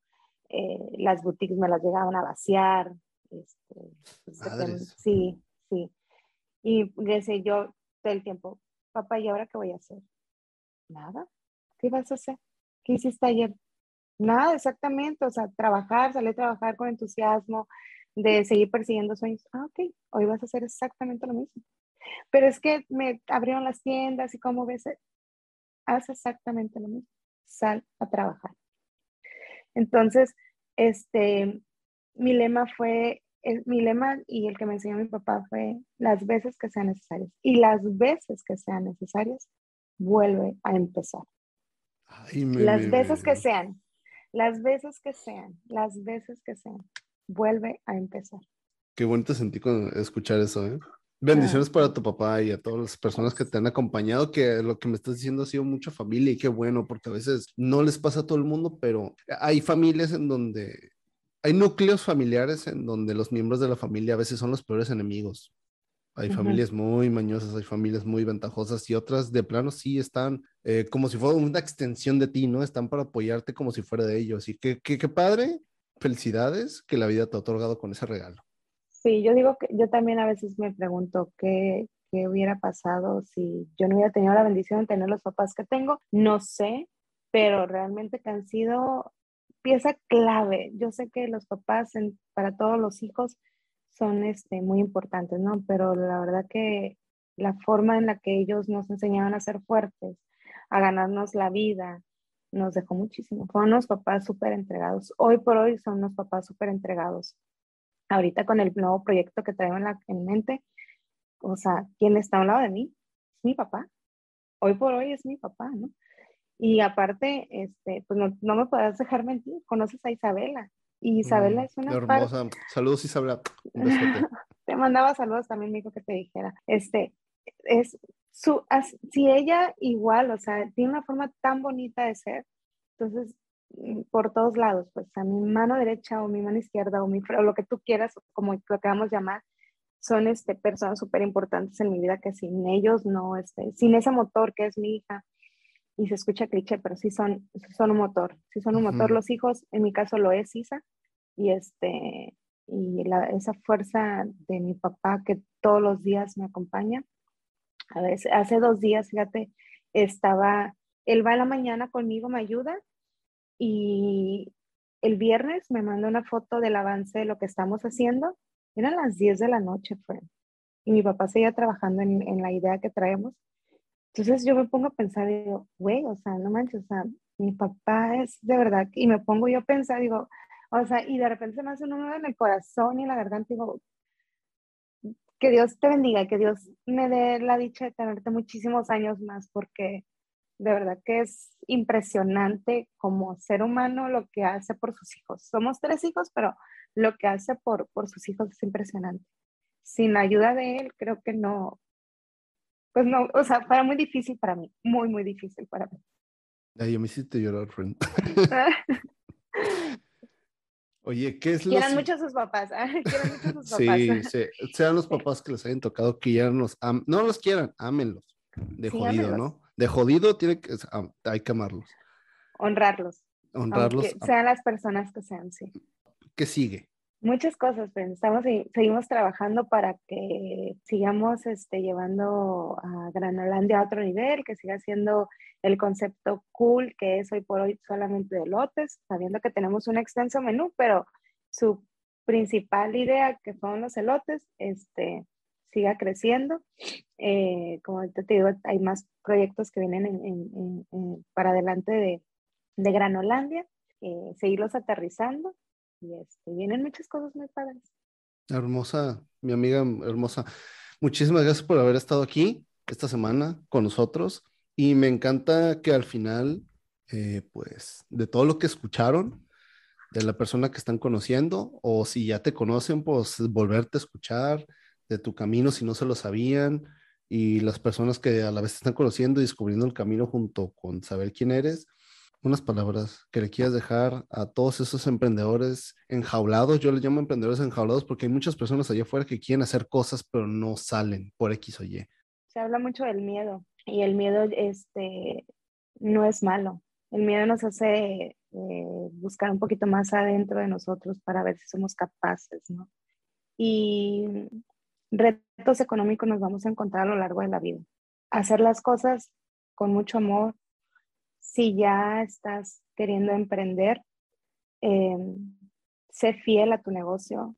eh, las boutiques me las llegaban a vaciar. Este, pues, sí, sí. Y desde yo todo el tiempo, papá, ¿y ahora qué voy a hacer? Nada. ¿Qué vas a hacer? ¿Qué hiciste ayer? Nada, exactamente. O sea, trabajar, salir a trabajar con entusiasmo, de seguir persiguiendo sueños. Ah, ok, hoy vas a hacer exactamente lo mismo. Pero es que me abrieron las tiendas y cómo ves, haz exactamente lo mismo. Sal a trabajar. Entonces, este, mi lema fue mi lema y el que me enseñó mi papá fue las veces que sean necesarias. Y las veces que sean necesarias, vuelve a empezar. las veces que sean, las veces que sean, las veces que sean, vuelve a empezar. Qué bonito sentí con escuchar eso, ¿eh? Bendiciones para tu papá y a todas las personas que te han acompañado, que lo que me estás diciendo ha sido mucha familia y qué bueno, porque a veces no les pasa a todo el mundo, pero hay familias en donde hay núcleos familiares en donde los miembros de la familia a veces son los peores enemigos. Hay familias muy mañosas, hay familias muy ventajosas y otras de plano sí están eh, como si fuera una extensión de ti, ¿no? Están para apoyarte como si fuera de ellos. Y qué, qué, qué padre, felicidades que la vida te ha otorgado con ese regalo. Sí, yo digo que yo también a veces me pregunto qué, qué hubiera pasado si yo no hubiera tenido la bendición de tener los papás que tengo. No sé, pero realmente que han sido pieza clave. Yo sé que los papás para todos los hijos son este, muy importantes, ¿no? Pero la verdad que la forma en la que ellos nos enseñaban a ser fuertes, a ganarnos la vida, nos dejó muchísimo. Fueron unos papás súper entregados. Hoy por hoy son unos papás súper entregados. Ahorita con el nuevo proyecto que traigo en, la, en mente, o sea, ¿quién está a un lado de mí? Es mi papá. Hoy por hoy es mi papá, ¿no? Y aparte, este, pues no, no me puedes dejar mentir, conoces a Isabela. Y Isabela mm, es una hermosa. Saludos Isabela. te mandaba saludos también, me dijo que te dijera. Este, es su, si ella igual, o sea, tiene una forma tan bonita de ser, entonces por todos lados, pues a mi mano derecha o mi mano izquierda o, mi, o lo que tú quieras, como lo que vamos a llamar, son este, personas súper importantes en mi vida que sin ellos no, este, sin ese motor que es mi hija, y se escucha cliché, pero sí son, son un motor, sí son un motor los hijos, en mi caso lo es Isa, y, este, y la, esa fuerza de mi papá que todos los días me acompaña. A veces, hace dos días, fíjate, estaba, él va a la mañana conmigo, me ayuda, y el viernes me manda una foto del avance de lo que estamos haciendo, eran las 10 de la noche, fue, y mi papá seguía trabajando en, en la idea que traemos, entonces yo me pongo a pensar, digo, güey, o sea, no manches, o sea, mi papá es de verdad, y me pongo yo a pensar, digo, o sea, y de repente me hace un nudo en el corazón y en la garganta, digo, que Dios te bendiga, que Dios me dé la dicha de tenerte muchísimos años más, porque de verdad que es impresionante como ser humano lo que hace por sus hijos. Somos tres hijos, pero lo que hace por, por sus hijos es impresionante. Sin la ayuda de él, creo que no, pues no, o sea, fue muy difícil para mí, muy, muy difícil para mí. Ay, me hiciste llorar, friend. Oye, ¿qué es lo Quieran mucho a sus papás. Quieran mucho a sus papás. Sí, sí, sean los papás que les hayan tocado, que ya nos no los quieran, ámenlos. De jodido, ¿no? De jodido tiene que, hay que amarlos. Honrarlos. Honrarlos. sean las personas que sean, sí. ¿Qué sigue? Muchas cosas, pero estamos seguimos trabajando para que sigamos este, llevando a Granolandia a otro nivel, que siga siendo el concepto cool que es hoy por hoy solamente de lotes, sabiendo que tenemos un extenso menú, pero su principal idea, que son los elotes, este, siga creciendo. Eh, como te digo, hay más proyectos que vienen para adelante de, de Granolandia, eh, seguirlos aterrizando y este, vienen muchas cosas muy padres. Hermosa, mi amiga hermosa. Muchísimas gracias por haber estado aquí esta semana con nosotros y me encanta que al final, eh, pues, de todo lo que escucharon, de la persona que están conociendo o si ya te conocen, pues volverte a escuchar de tu camino si no se lo sabían y las personas que a la vez están conociendo y descubriendo el camino junto con saber quién eres unas palabras que le quieras dejar a todos esos emprendedores enjaulados. Yo les llamo emprendedores enjaulados porque hay muchas personas allá afuera que quieren hacer cosas pero no salen por X o Y. Se habla mucho del miedo y el miedo este, no es malo. El miedo nos hace eh, buscar un poquito más adentro de nosotros para ver si somos capaces, ¿no? Y retos económicos nos vamos a encontrar a lo largo de la vida. Hacer las cosas con mucho amor, si ya estás queriendo emprender, eh, sé fiel a tu negocio,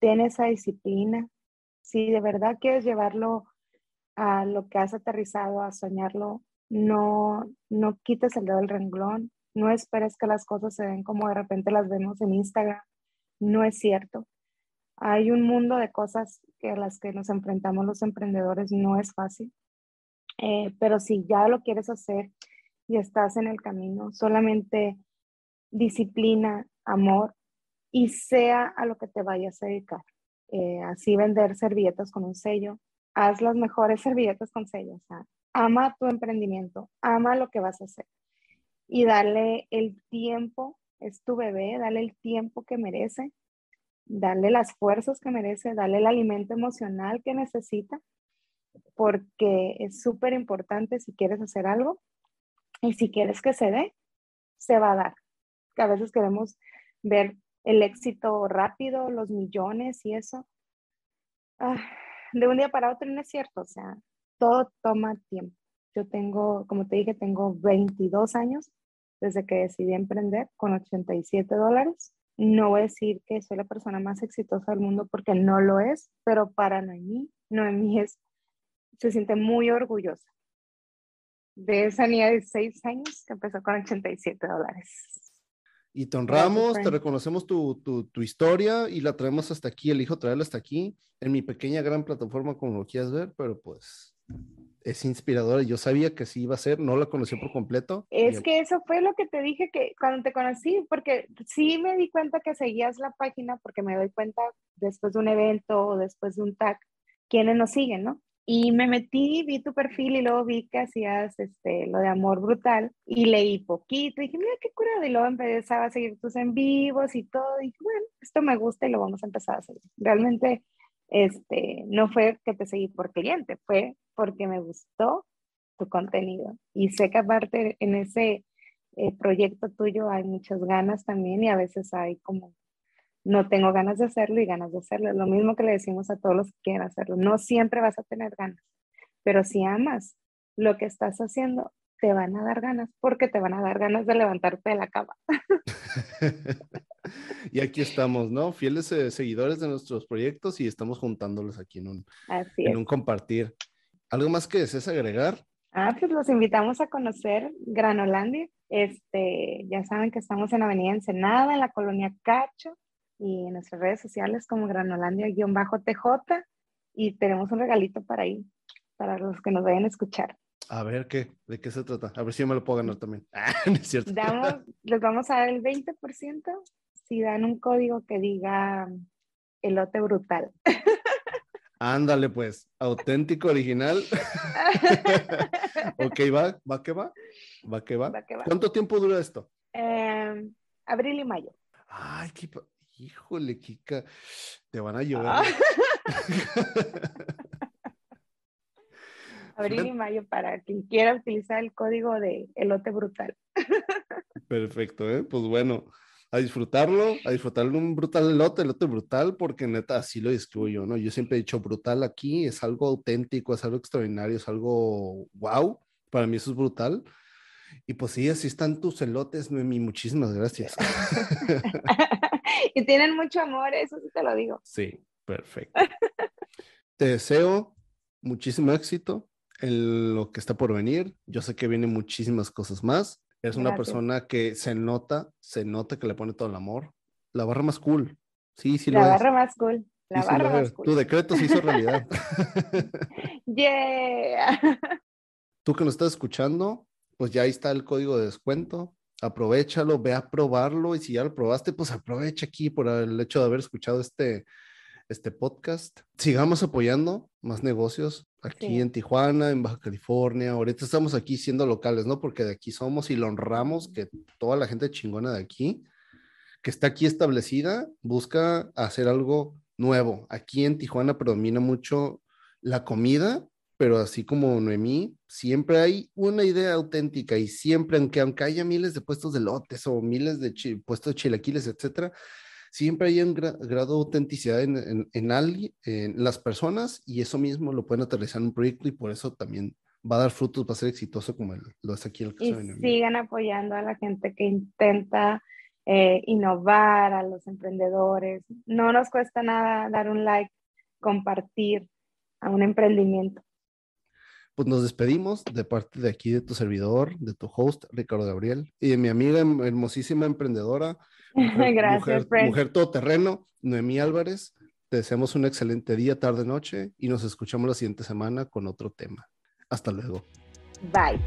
ten esa disciplina. Si de verdad quieres llevarlo a lo que has aterrizado, a soñarlo, no, no quites el dedo del renglón, no esperes que las cosas se den como de repente las vemos en Instagram. No es cierto. Hay un mundo de cosas que a las que nos enfrentamos los emprendedores, no es fácil. Eh, pero si ya lo quieres hacer y estás en el camino. Solamente disciplina, amor y sea a lo que te vayas a dedicar. Eh, así vender servilletas con un sello. Haz las mejores servilletas con sello. O sea, ama tu emprendimiento, ama lo que vas a hacer y dale el tiempo, es tu bebé, dale el tiempo que merece. Darle las fuerzas que merece, darle el alimento emocional que necesita, porque es súper importante si quieres hacer algo y si quieres que se dé, se va a dar. A veces queremos ver el éxito rápido, los millones y eso. Ah, de un día para otro no es cierto, o sea, todo toma tiempo. Yo tengo, como te dije, tengo 22 años desde que decidí emprender con 87 dólares. No voy a decir que soy la persona más exitosa del mundo porque no lo es, pero para Noemí, Noemí es, se siente muy orgullosa de esa niña de 6 años que empezó con 87 dólares. Y te honramos, te reconocemos tu, tu, tu, historia y la traemos hasta aquí, elijo traerla hasta aquí, en mi pequeña gran plataforma como lo quieras ver, pero pues es inspiradora. Yo sabía que sí iba a ser, no la conocí por completo. Es que eso fue lo que te dije que cuando te conocí, porque sí me di cuenta que seguías la página, porque me doy cuenta después de un evento o después de un tag, quiénes nos siguen, ¿no? Y me metí, vi tu perfil y luego vi que hacías este, lo de amor brutal y leí poquito. Y dije, mira qué curado. Y luego empezaba a seguir tus en vivos y todo. Y dije, bueno, esto me gusta y lo vamos a empezar a seguir. Realmente este, no fue que te seguí por cliente, fue porque me gustó tu contenido. Y sé que aparte en ese eh, proyecto tuyo hay muchas ganas también y a veces hay como no tengo ganas de hacerlo y ganas de hacerlo. Lo mismo que le decimos a todos los que quieren hacerlo. No siempre vas a tener ganas, pero si amas lo que estás haciendo, te van a dar ganas porque te van a dar ganas de levantarte de la cama. y aquí estamos, ¿no? Fieles eh, seguidores de nuestros proyectos y estamos juntándolos aquí en un, en un compartir. ¿Algo más que desees agregar? Ah, pues los invitamos a conocer Granolandia. Este, ya saben que estamos en Avenida Ensenada, en la colonia Cacho y en nuestras redes sociales como Granolandia-TJ y tenemos un regalito para ahí, para los que nos vayan a escuchar. A ver, ¿qué? ¿De qué se trata? A ver si yo me lo puedo ganar también. Ah, no es cierto. les vamos a dar el 20% si dan un código que diga elote brutal. Ándale, pues, auténtico, original. ok, va, va que va, va que va. ¿Cuánto tiempo dura esto? Em, abril y mayo. Ay, qué, Híjole, Kika, te van a llover. Ah. Abril y mayo para quien quiera utilizar el código de elote brutal. Perfecto, ¿eh? Pues bueno, a disfrutarlo, a disfrutar un brutal elote, elote brutal, porque neta así lo describo yo, ¿no? Yo siempre he dicho brutal aquí, es algo auténtico, es algo extraordinario, es algo wow. Para mí eso es brutal. Y pues sí, así están tus elotes, Noemi, muchísimas gracias. y tienen mucho amor, eso sí te lo digo. Sí, perfecto. te deseo muchísimo éxito en lo que está por venir. Yo sé que vienen muchísimas cosas más. Es una persona que se nota, se nota que le pone todo el amor. La barra más cool. Sí, sí La barra más cool. La barra más cool. Tu decreto se hizo realidad. yeah. Tú que nos estás escuchando, pues ya ahí está el código de descuento. Aprovechalo, ve a probarlo y si ya lo probaste, pues aprovecha aquí por el hecho de haber escuchado este, este podcast. Sigamos apoyando más negocios aquí en Tijuana, en Baja California. Ahorita estamos aquí siendo locales, ¿no? Porque de aquí somos y lo honramos que toda la gente chingona de aquí, que está aquí establecida, busca hacer algo nuevo. Aquí en Tijuana predomina mucho la comida pero así como Noemí, siempre hay una idea auténtica y siempre, aunque, aunque haya miles de puestos de lotes o miles de puestos de chilaquiles, etcétera, siempre hay un grado de autenticidad en, en, en, en, las personas y eso mismo lo pueden aterrizar en un proyecto y por eso también va a dar frutos, va a ser exitoso como lo es aquí el caso y de. Sigan apoyando a la gente que intenta eh, innovar, a los emprendedores. No nos cuesta nada dar un like, compartir a un emprendimiento pues nos despedimos de parte de aquí de tu servidor, de tu host, Ricardo Gabriel, y de mi amiga hermosísima emprendedora, mujer, Gracias, mujer, mujer todoterreno, Noemí Álvarez. Te deseamos un excelente día, tarde, noche y nos escuchamos la siguiente semana con otro tema. Hasta luego. Bye.